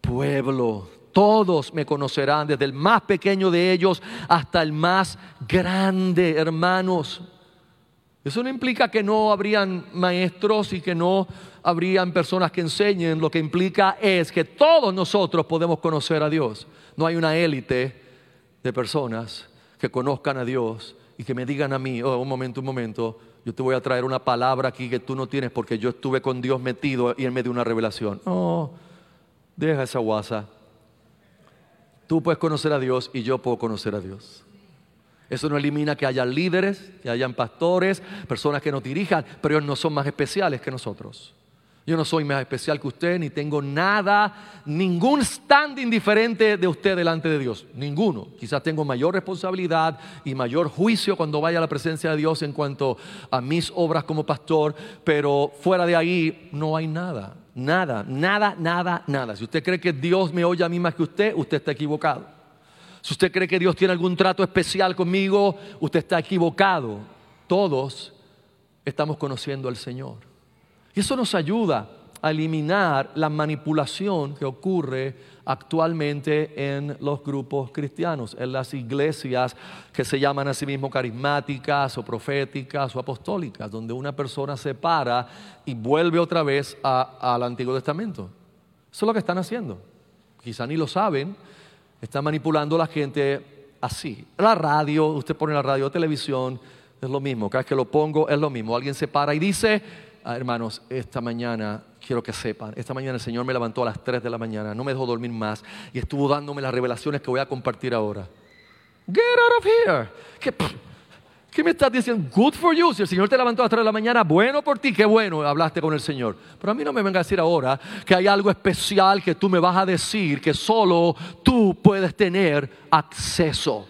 pueblo. Todos me conocerán, desde el más pequeño de ellos hasta el más grande, hermanos. Eso no implica que no habrían maestros y que no habrían personas que enseñen. Lo que implica es que todos nosotros podemos conocer a Dios. No hay una élite de personas que conozcan a Dios y que me digan a mí, oh, un momento, un momento, yo te voy a traer una palabra aquí que tú no tienes porque yo estuve con Dios metido y Él me dio una revelación. No, deja esa guasa. Tú puedes conocer a Dios y yo puedo conocer a Dios. Eso no elimina que haya líderes, que hayan pastores, personas que nos dirijan, pero ellos no son más especiales que nosotros. Yo no soy más especial que usted, ni tengo nada, ningún standing diferente de usted delante de Dios. Ninguno. Quizás tengo mayor responsabilidad y mayor juicio cuando vaya a la presencia de Dios en cuanto a mis obras como pastor, pero fuera de ahí no hay nada. Nada, nada, nada, nada. Si usted cree que Dios me oye a mí más que usted, usted está equivocado. Si usted cree que Dios tiene algún trato especial conmigo, usted está equivocado. Todos estamos conociendo al Señor. Y eso nos ayuda a eliminar la manipulación que ocurre actualmente en los grupos cristianos, en las iglesias que se llaman a sí mismos carismáticas o proféticas o apostólicas, donde una persona se para y vuelve otra vez al Antiguo Testamento. Eso es lo que están haciendo. Quizá ni lo saben, están manipulando a la gente así. La radio, usted pone la radio o televisión, es lo mismo. Cada vez que lo pongo es lo mismo. Alguien se para y dice, Ah, hermanos, esta mañana quiero que sepan, esta mañana el Señor me levantó a las 3 de la mañana, no me dejó dormir más y estuvo dándome las revelaciones que voy a compartir ahora. Get out of here. ¿Qué, me estás diciendo? Good for you. Si el Señor te levantó a las 3 de la mañana, bueno por ti, qué bueno, hablaste con el Señor. Pero a mí no me venga a decir ahora que hay algo especial que tú me vas a decir que solo tú puedes tener acceso.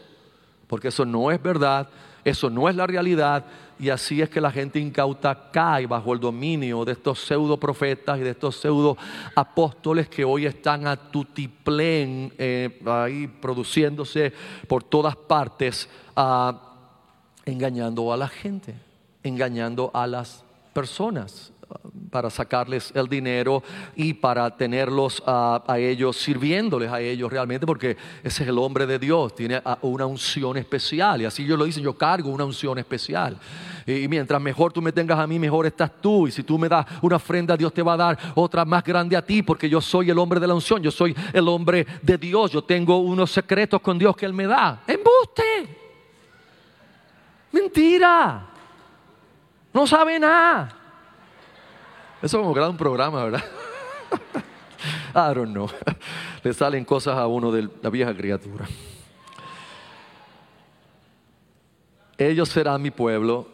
Porque eso no es verdad, eso no es la realidad y así es que la gente incauta cae bajo el dominio de estos pseudo profetas y de estos pseudo apóstoles que hoy están a tutiplén eh, ahí produciéndose por todas partes, ah, engañando a la gente, engañando a las personas para sacarles el dinero y para tenerlos a, ellos, sirviéndoles a ellos realmente, porque ese es el hombre de Dios, tiene una unción especial. Y así yo lo dicen, yo cargo una unción especial. Y mientras mejor tú me tengas a mí, mejor estás tú. Y si tú me das una ofrenda, Dios te va a dar otra más grande a ti, porque yo soy el hombre de la unción, yo soy el hombre de Dios, yo tengo unos secretos con Dios que Él me da. ¡Embuste! Mentira. No sabe nada. Eso como crear un programa, ¿verdad? (laughs) I don't know. (laughs) Le salen cosas a uno de la vieja criatura. Ellos serán mi pueblo.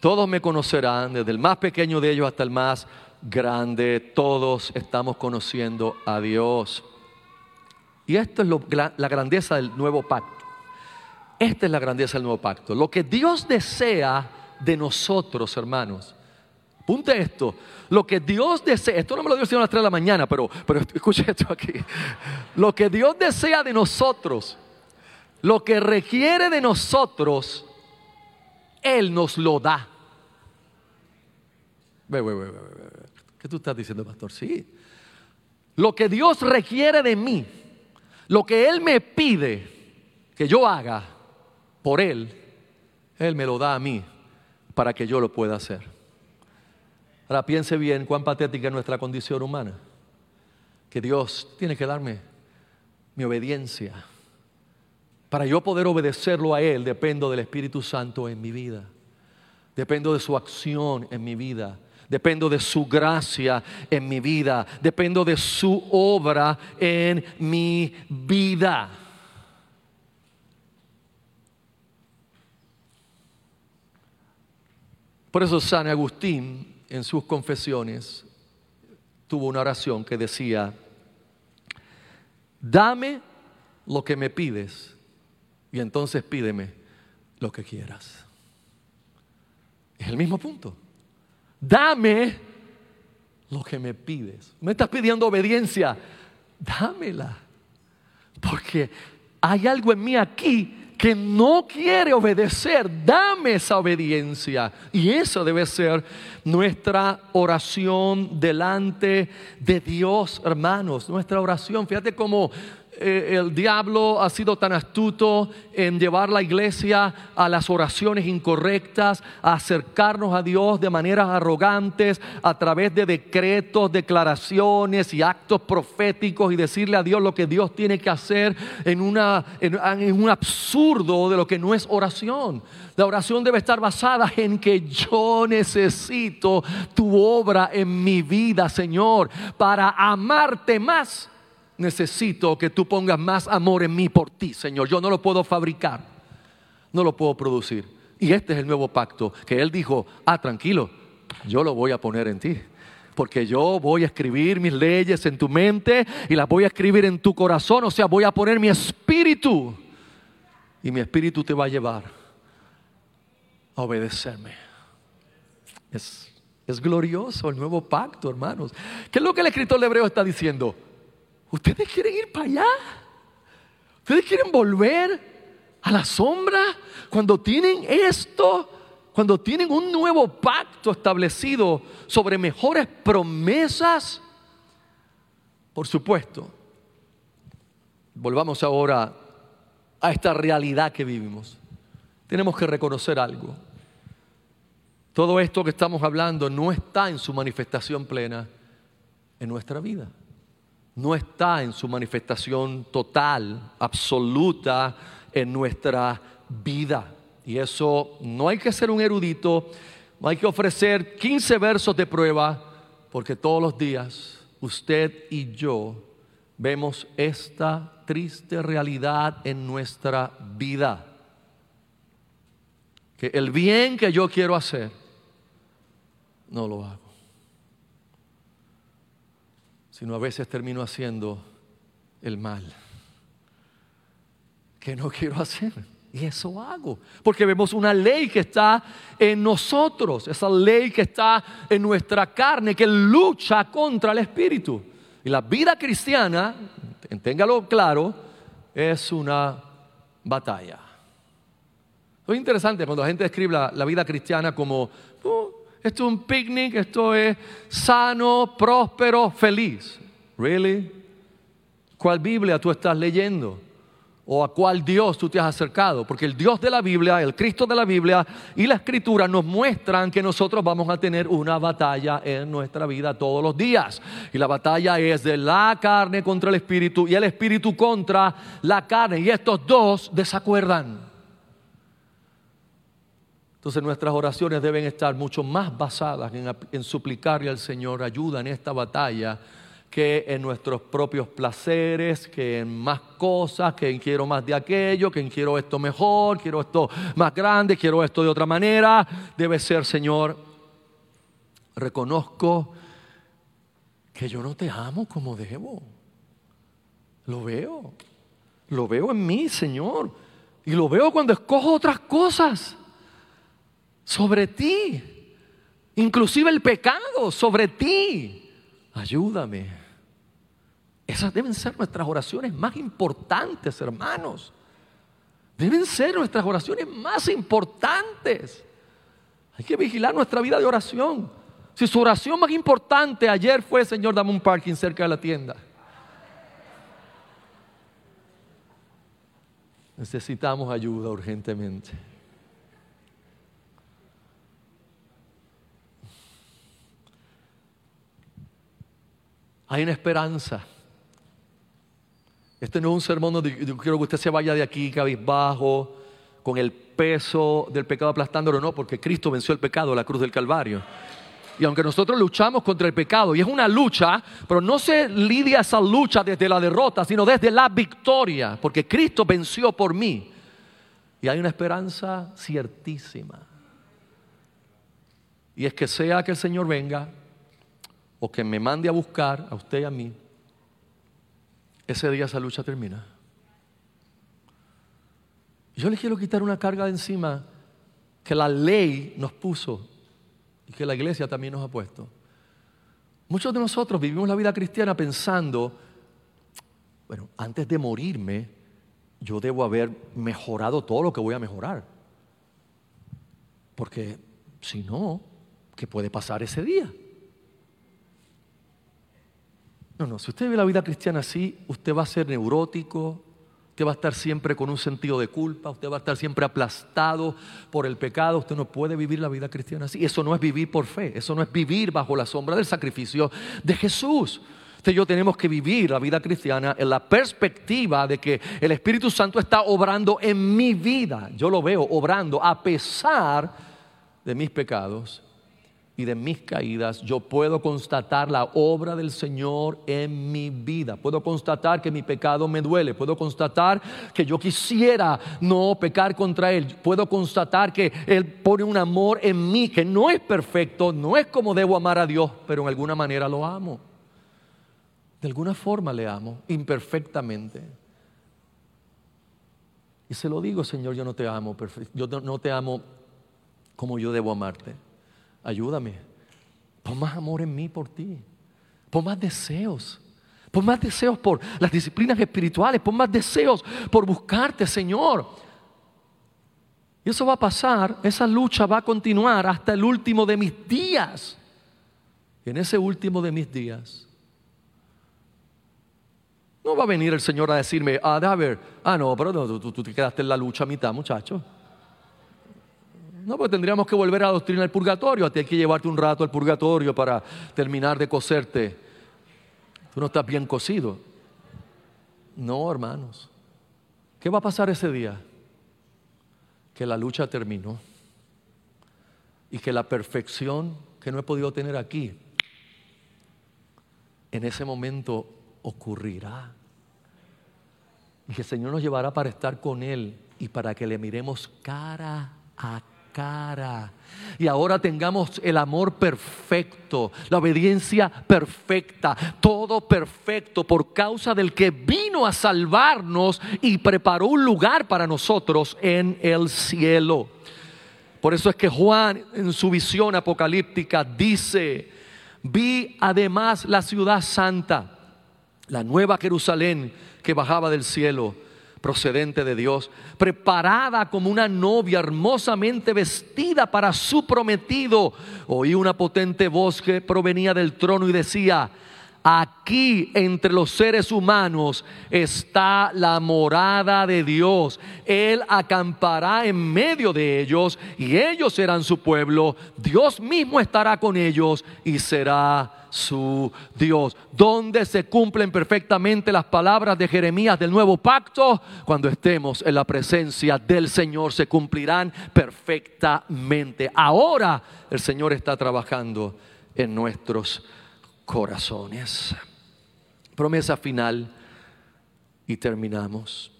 Todos me conocerán, desde el más pequeño de ellos hasta el más grande. Todos estamos conociendo a Dios. Y esto es la grandeza del nuevo pacto. Esta es la grandeza del nuevo pacto. Lo que Dios desea de nosotros, hermanos, Punte esto. Lo que Dios desea, esto no me lo dio a las 3 de la mañana, pero, pero (laughs) escuche esto aquí. Lo que Dios desea de nosotros, lo que requiere de nosotros, Él nos lo da. ¿Qué tú estás diciendo, pastor? Sí. Lo que Dios requiere de mí, Lo que Él me pide que yo haga por Él, Él me lo da a mí para que yo lo pueda hacer. Ahora piense bien cuán patética es nuestra condición humana. Que Dios tiene que darme mi obediencia. Para yo poder obedecerlo a Él dependo del Espíritu Santo en mi vida. Dependo de su acción en mi vida. Dependo de su gracia en mi vida. Dependo de su obra en mi vida. Por eso San Agustín en sus confesiones tuvo una oración que decía, dame lo que me pides y entonces pídeme lo que quieras. Es el mismo punto. Dame lo que me pides. Me estás pidiendo obediencia. Dámela. Porque hay algo en mí aquí que no quiere obedecer, dame esa obediencia. Y eso debe ser nuestra oración delante de Dios, hermanos. Nuestra oración, fíjate cómo eh, el diablo ha sido tan astuto en llevar la iglesia a las oraciones incorrectas, a acercarnos a Dios de maneras arrogantes, a través de decretos, declaraciones y actos proféticos y decirle a Dios lo que Dios tiene que hacer en, una, en un absurdo de lo que no es oración. La oración debe estar basada en que yo necesito tu obra en mi vida, Señor, para amarte más necesito que tú pongas más amor en mí por ti, Señor. Yo no lo puedo fabricar, no lo puedo producir. Y este es el nuevo pacto que Él dijo, ah, tranquilo, yo lo voy a poner en ti. Porque yo voy a escribir mis leyes en tu mente y las voy a escribir en tu corazón. O sea, voy a poner mi espíritu. Y mi espíritu te va a llevar a obedecerme. Es, es glorioso el nuevo pacto, hermanos. ¿Qué es lo que el escritor de Hebreo está diciendo? ¿Ustedes quieren ir para allá? ¿Ustedes quieren volver a la sombra cuando tienen esto? Cuando tienen un nuevo pacto establecido sobre mejores promesas. Por supuesto, volvamos ahora a esta realidad que vivimos. Tenemos que reconocer algo. Todo esto que estamos hablando no está en su manifestación plena en nuestra vida no está en su manifestación total, absoluta en nuestra vida. Y eso no hay que ser un erudito, no hay que ofrecer 15 versos de prueba, porque todos los días usted y yo vemos esta triste realidad en nuestra vida. Que el bien que yo quiero hacer, no lo hago sino a veces termino haciendo el mal que no quiero hacer. Y eso hago. Porque vemos una ley que está en nosotros, esa ley que está en nuestra carne, que lucha contra el espíritu. Y la vida cristiana, téngalo claro, es una batalla. Es interesante cuando la gente describe la, vida cristiana como oh, esto es un picnic, esto es sano, próspero, feliz. ¿Really? ¿Cuál Biblia tú estás leyendo? ¿O a cuál Dios tú te has acercado? Porque el Dios de la Biblia, el Cristo de la Biblia y la Escritura nos muestran que nosotros vamos a tener una batalla en nuestra vida todos los días. Y la batalla es de la carne contra el Espíritu y el Espíritu contra la carne. Y estos dos desacuerdan. Entonces nuestras oraciones deben estar mucho más basadas en, suplicarle al Señor ayuda en esta batalla que en nuestros propios placeres, que en más cosas, que en quiero más de aquello, que en quiero esto mejor, quiero esto más grande, quiero esto de otra manera. Debe ser, Señor, reconozco que yo no te amo como debo. Lo veo, lo veo en mí, Señor. Y lo veo cuando escojo otras cosas sobre ti. Inclusive el pecado sobre ti. Ayúdame. Esas deben ser nuestras oraciones más importantes, hermanos. Deben ser nuestras oraciones más importantes. Hay que vigilar nuestra vida de oración. Si su oración más importante ayer fue, Señor, dame un parking cerca de la tienda. Necesitamos ayuda urgentemente. Hay una esperanza. Este no es un sermón donde quiero que usted se vaya de aquí cabizbajo, con el peso del pecado aplastándolo, no, porque Cristo venció el pecado, la cruz del Calvario. Y aunque nosotros luchamos contra el pecado, y es una lucha, pero no se lidia esa lucha desde la derrota, sino desde la victoria, porque Cristo venció por mí. Y hay una esperanza ciertísima. Y es que sea que el Señor venga o que me mande a buscar a usted y a mí, ese día esa lucha termina. Yo le quiero quitar una carga de encima que la ley nos puso y que la iglesia también nos ha puesto. Muchos de nosotros vivimos la vida cristiana pensando, bueno, antes de morirme, yo debo haber mejorado todo lo que voy a mejorar. Porque si no, ¿qué puede pasar ese día? No, no, si usted vive la vida cristiana así, usted va a ser neurótico, Usted va a estar siempre con un sentido de culpa, usted va a estar siempre aplastado por el pecado, usted no puede vivir la vida cristiana así. Eso no es vivir por fe, eso no es vivir bajo la sombra del sacrificio de Jesús. Usted y yo tenemos que vivir la vida cristiana en la perspectiva de que el Espíritu Santo está obrando en mi vida. Yo lo veo obrando a pesar de mis pecados y de mis caídas, yo puedo constatar la obra del Señor en mi vida. Puedo constatar que mi pecado me duele. Puedo constatar que yo quisiera no pecar contra Él. Puedo constatar que Él pone un amor en mí que no es perfecto, no es como debo amar a Dios, pero en alguna manera lo amo. De alguna forma le amo, imperfectamente. Y se lo digo, Señor, yo no te amo, yo no te amo como yo debo amarte ayúdame. Pon más amor en mí por ti. Pon más deseos. Pon más deseos por las disciplinas espirituales. Pon más deseos por buscarte, Señor. Y eso va a pasar, esa lucha va a continuar hasta el último de mis días. Y en ese último de mis días, no va a venir el Señor a decirme, ah, a ver, ah, no, pero tú, te quedaste en la lucha a mitad, muchacho. No, pues tendríamos que volver a la doctrina del purgatorio. A ti hay que llevarte un rato al purgatorio para terminar de coserte. Tú no estás bien cocido. No, hermanos. ¿Qué va a pasar ese día? Que la lucha terminó. Y que la perfección que no he podido tener aquí, en ese momento ocurrirá. Y que el Señor nos llevará para estar con Él y para que le miremos cara a cara. Y ahora tengamos el amor perfecto, la obediencia perfecta, todo perfecto por causa del que vino a salvarnos y preparó un lugar para nosotros en el cielo. Por eso es que Juan en su visión apocalíptica dice, vi además la ciudad santa, la nueva Jerusalén que bajaba del cielo procedente de Dios, preparada como una novia hermosamente vestida para su prometido. Oí una potente voz que provenía del trono y decía, Aquí entre los seres humanos está la morada de Dios. Él acampará en medio de ellos y ellos serán su pueblo. Dios mismo estará con ellos y será su Dios. Donde se cumplen perfectamente las palabras de Jeremías del nuevo pacto, cuando estemos en la presencia del Señor, se cumplirán perfectamente. Ahora el Señor está trabajando en nuestros corazones. Promesa final y terminamos.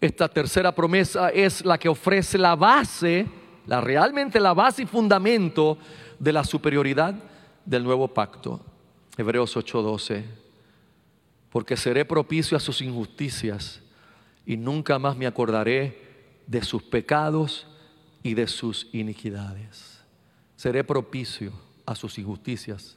Esta tercera promesa es la que ofrece la base, la realmente la base y fundamento de la superioridad del nuevo pacto. Hebreos 8:12, porque seré propicio a sus injusticias y nunca más me acordaré de sus pecados y de sus iniquidades. Seré propicio a sus injusticias.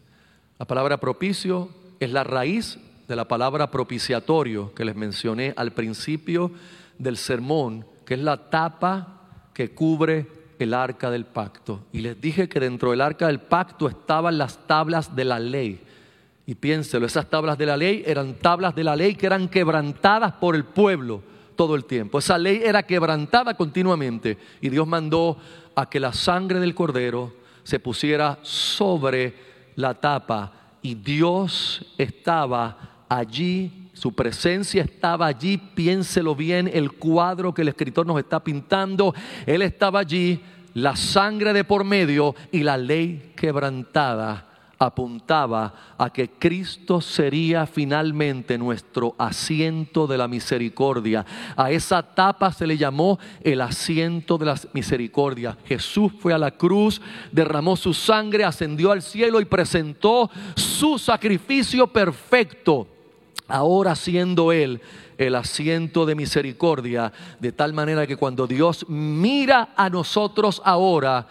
La palabra propicio es la raíz de la palabra propiciatorio que les mencioné al principio del sermón, que es la tapa que cubre el arca del pacto. Y les dije que dentro del arca del pacto estaban las tablas de la ley. Y piénselo, esas tablas de la ley eran tablas de la ley que eran quebrantadas por el pueblo todo el tiempo. Esa ley era quebrantada continuamente. Y Dios mandó a que la sangre del cordero se pusiera sobre la tapa. Y Dios estaba allí, su presencia estaba allí, piénselo bien, el cuadro que el escritor nos está pintando, Él estaba allí, la sangre de por medio y la ley quebrantada apuntaba a que Cristo sería finalmente nuestro asiento de la misericordia. A esa tapa se le llamó el asiento de la misericordia. Jesús fue a la cruz, derramó su sangre, ascendió al cielo y presentó su sacrificio perfecto. Ahora siendo Él el asiento de misericordia, de tal manera que cuando Dios mira a nosotros ahora,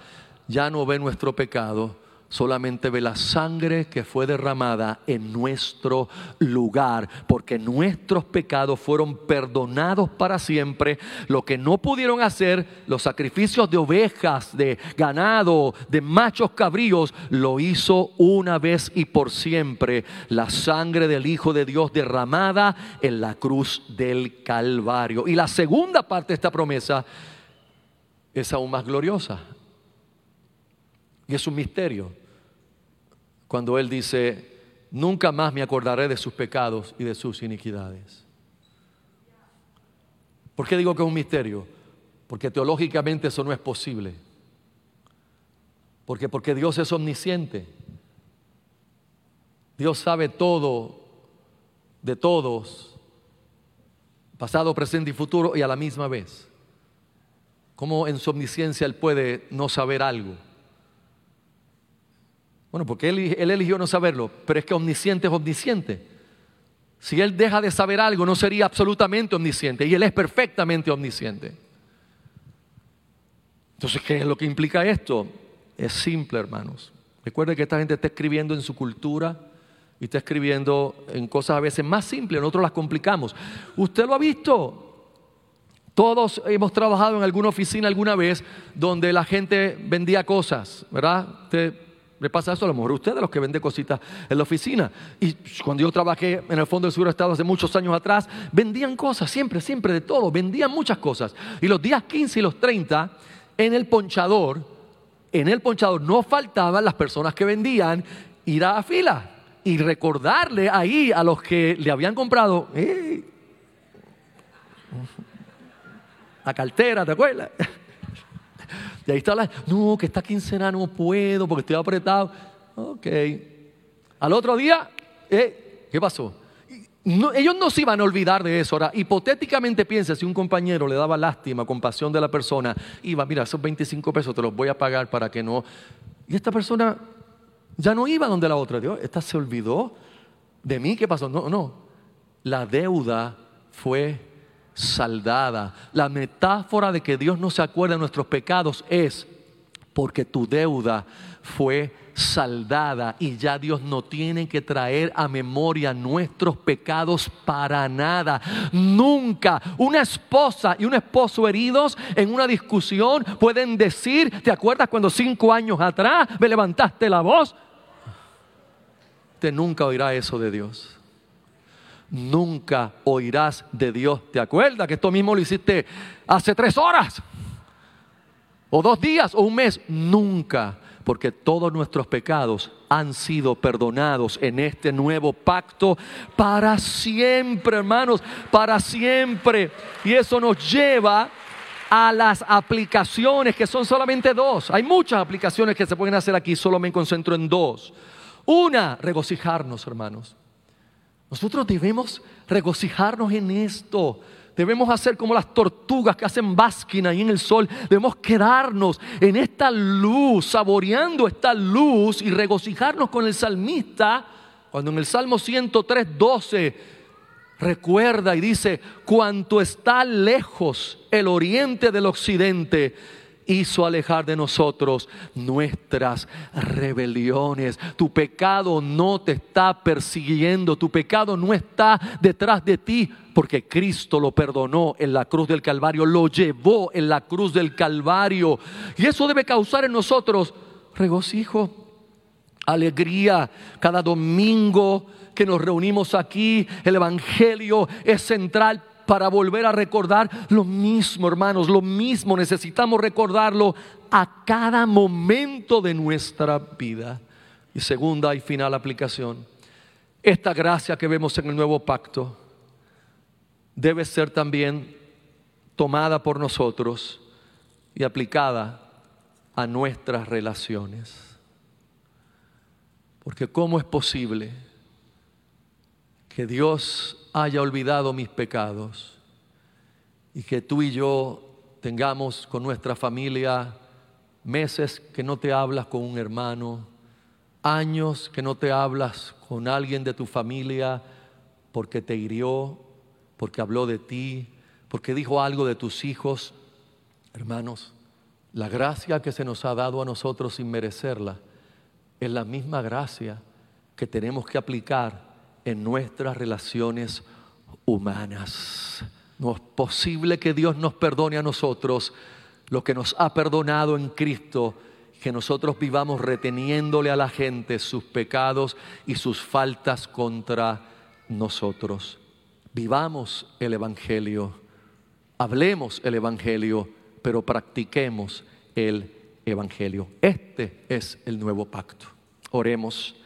ya no ve nuestro pecado, solamente ve la sangre que fue derramada en nuestro lugar, porque nuestros pecados fueron perdonados para siempre. Lo que no pudieron hacer, los sacrificios de ovejas, de ganado, de machos cabríos, lo hizo una vez y por siempre la sangre del Hijo de Dios derramada en la cruz del Calvario. Y la segunda parte de esta promesa es aún más gloriosa. Y es un misterio cuando Él dice, nunca más me acordaré de sus pecados y de sus iniquidades. ¿Por qué digo que es un misterio? Porque teológicamente eso no es posible. Porque, porque Dios es omnisciente. Dios sabe todo de todos, pasado, presente y futuro, y a la misma vez. ¿Cómo en su omnisciencia Él puede no saber algo? Bueno, porque él, eligió no saberlo, pero es que omnisciente es omnisciente. Si él deja de saber algo, no sería absolutamente omnisciente, y él es perfectamente omnisciente. Entonces, ¿qué es lo que implica esto? Es simple, hermanos. Recuerden que esta gente está escribiendo en su cultura y está escribiendo en cosas a veces más simples, nosotros las complicamos. Usted lo ha visto. Todos hemos trabajado en alguna oficina alguna vez donde la gente vendía cosas, ¿verdad? Usted le pasa eso a lo mejor a usted, los que vende cositas en la oficina. Y cuando yo trabajé en el Fondo del Sur de Estado hace muchos años atrás, vendían cosas, siempre, siempre, de todo, vendían muchas cosas. Y los días 15 y los 30, en el ponchador, en el ponchador no faltaban las personas que vendían ir a la fila y recordarle ahí a los que le habían comprado, la cartera, ¿te acuerdas? Y ahí está la, no, que esta quincena no puedo porque estoy apretado. Ok. Al otro día, eh, ¿qué pasó? ellos no se iban a olvidar de eso. Ahora, hipotéticamente piensa, si un compañero le daba lástima, compasión de la persona, iba, mira, esos 25 pesos te los voy a pagar para que no... Y esta persona ya no iba donde la otra. Dios, esta se olvidó de mí, ¿qué pasó? No, no. La deuda fue saldada. La metáfora de que Dios no se acuerda de nuestros pecados es porque tu deuda fue saldada y ya Dios no tiene que traer a memoria nuestros pecados para nada. Nunca una esposa y un esposo heridos en una discusión pueden decir, ¿te acuerdas cuando cinco años atrás me levantaste la voz? Usted nunca oirá eso de Dios nunca oirás de Dios. ¿Te acuerdas que esto mismo lo hiciste hace tres horas? O dos días o un mes. Nunca. Porque todos nuestros pecados han sido perdonados en este nuevo pacto para siempre, hermanos, para siempre. Y eso nos lleva a las aplicaciones, que son solamente dos. Hay muchas aplicaciones que se pueden hacer aquí, solo me concentro en dos. Una, regocijarnos, hermanos. Nosotros debemos regocijarnos en esto. Debemos hacer como las tortugas que hacen básquina ahí en el sol. Debemos quedarnos en esta luz, saboreando esta luz y regocijarnos con el salmista. Cuando en el Salmo 103, 12 recuerda y dice, cuanto está lejos el oriente del occidente, hizo alejar de nosotros nuestras rebeliones. Tu pecado no te está persiguiendo, tu pecado no está detrás de ti, porque Cristo lo perdonó en la cruz del Calvario, lo llevó en la cruz del Calvario. Y eso debe causar en nosotros regocijo, alegría cada domingo que nos reunimos aquí. El Evangelio es central para volver a recordar lo mismo, hermanos, lo mismo. Necesitamos recordarlo a cada momento de nuestra vida. Y segunda y final aplicación, esta gracia que vemos en el nuevo pacto debe ser también tomada por nosotros y aplicada a nuestras relaciones. Porque ¿cómo es posible que Dios haya olvidado mis pecados y que tú y yo tengamos con nuestra familia meses que no te hablas con un hermano, años que no te hablas con alguien de tu familia porque te hirió, porque habló de ti, porque dijo algo de tus hijos. Hermanos, la gracia que se nos ha dado a nosotros sin merecerla es la misma gracia que tenemos que aplicar en nuestras relaciones humanas. No es posible que Dios nos perdone a nosotros lo que nos ha perdonado en Cristo, que nosotros vivamos reteniéndole a la gente sus pecados y sus faltas contra nosotros. Vivamos el Evangelio, hablemos el Evangelio, pero practiquemos el Evangelio. Este es el nuevo pacto. Oremos.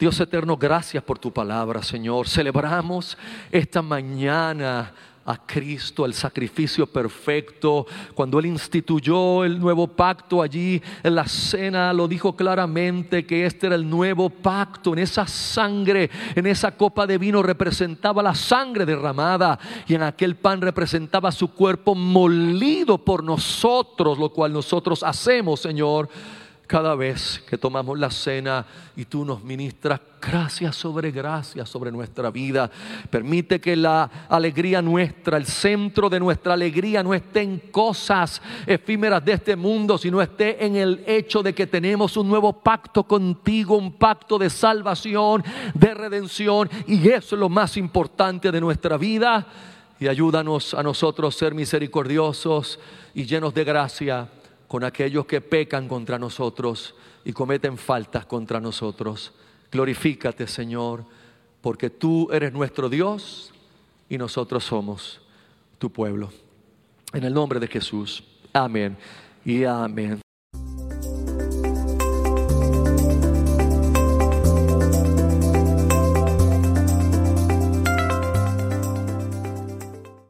Dios eterno, gracias por tu palabra, Señor. Celebramos esta mañana a Cristo, el sacrificio perfecto. Cuando Él instituyó el nuevo pacto allí en la cena, lo dijo claramente que este era el nuevo pacto. En esa sangre, en esa copa de vino representaba la sangre derramada y en aquel pan representaba su cuerpo molido por nosotros, lo cual nosotros hacemos, Señor cada vez que tomamos la cena y tú nos ministras gracia sobre gracia sobre nuestra vida. Permite que la alegría nuestra, el centro de nuestra alegría no esté en cosas efímeras de este mundo, sino esté en el hecho de que tenemos un nuevo pacto contigo, un pacto de salvación, de redención, y eso es lo más importante de nuestra vida. Y ayúdanos a nosotros ser misericordiosos y llenos de gracia con aquellos que pecan contra nosotros y cometen faltas contra nosotros. Glorifícate, Señor, porque tú eres nuestro Dios y nosotros somos tu pueblo. En el nombre de Jesús. Amén y amén.